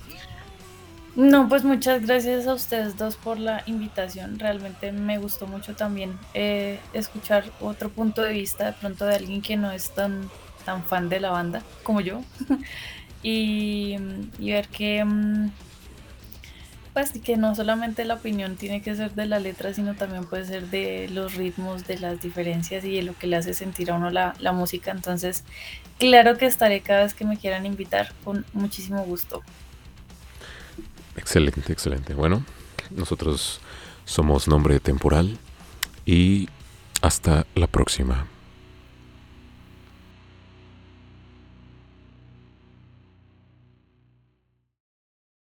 No, pues muchas gracias a ustedes dos por la invitación. Realmente me gustó mucho también eh, escuchar otro punto de vista de pronto de alguien que no es tan, tan fan de la banda como yo. y, ver que, mm, pues, que no solamente la opinión tiene que ser de la letra, sino también puede ser de los ritmos, de las diferencias y de lo que le hace sentir a uno la, la música. Entonces, claro que estaré cada vez que me quieran invitar con muchísimo gusto. Excelente, excelente. Bueno, nosotros somos Nombre Temporal y hasta la próxima.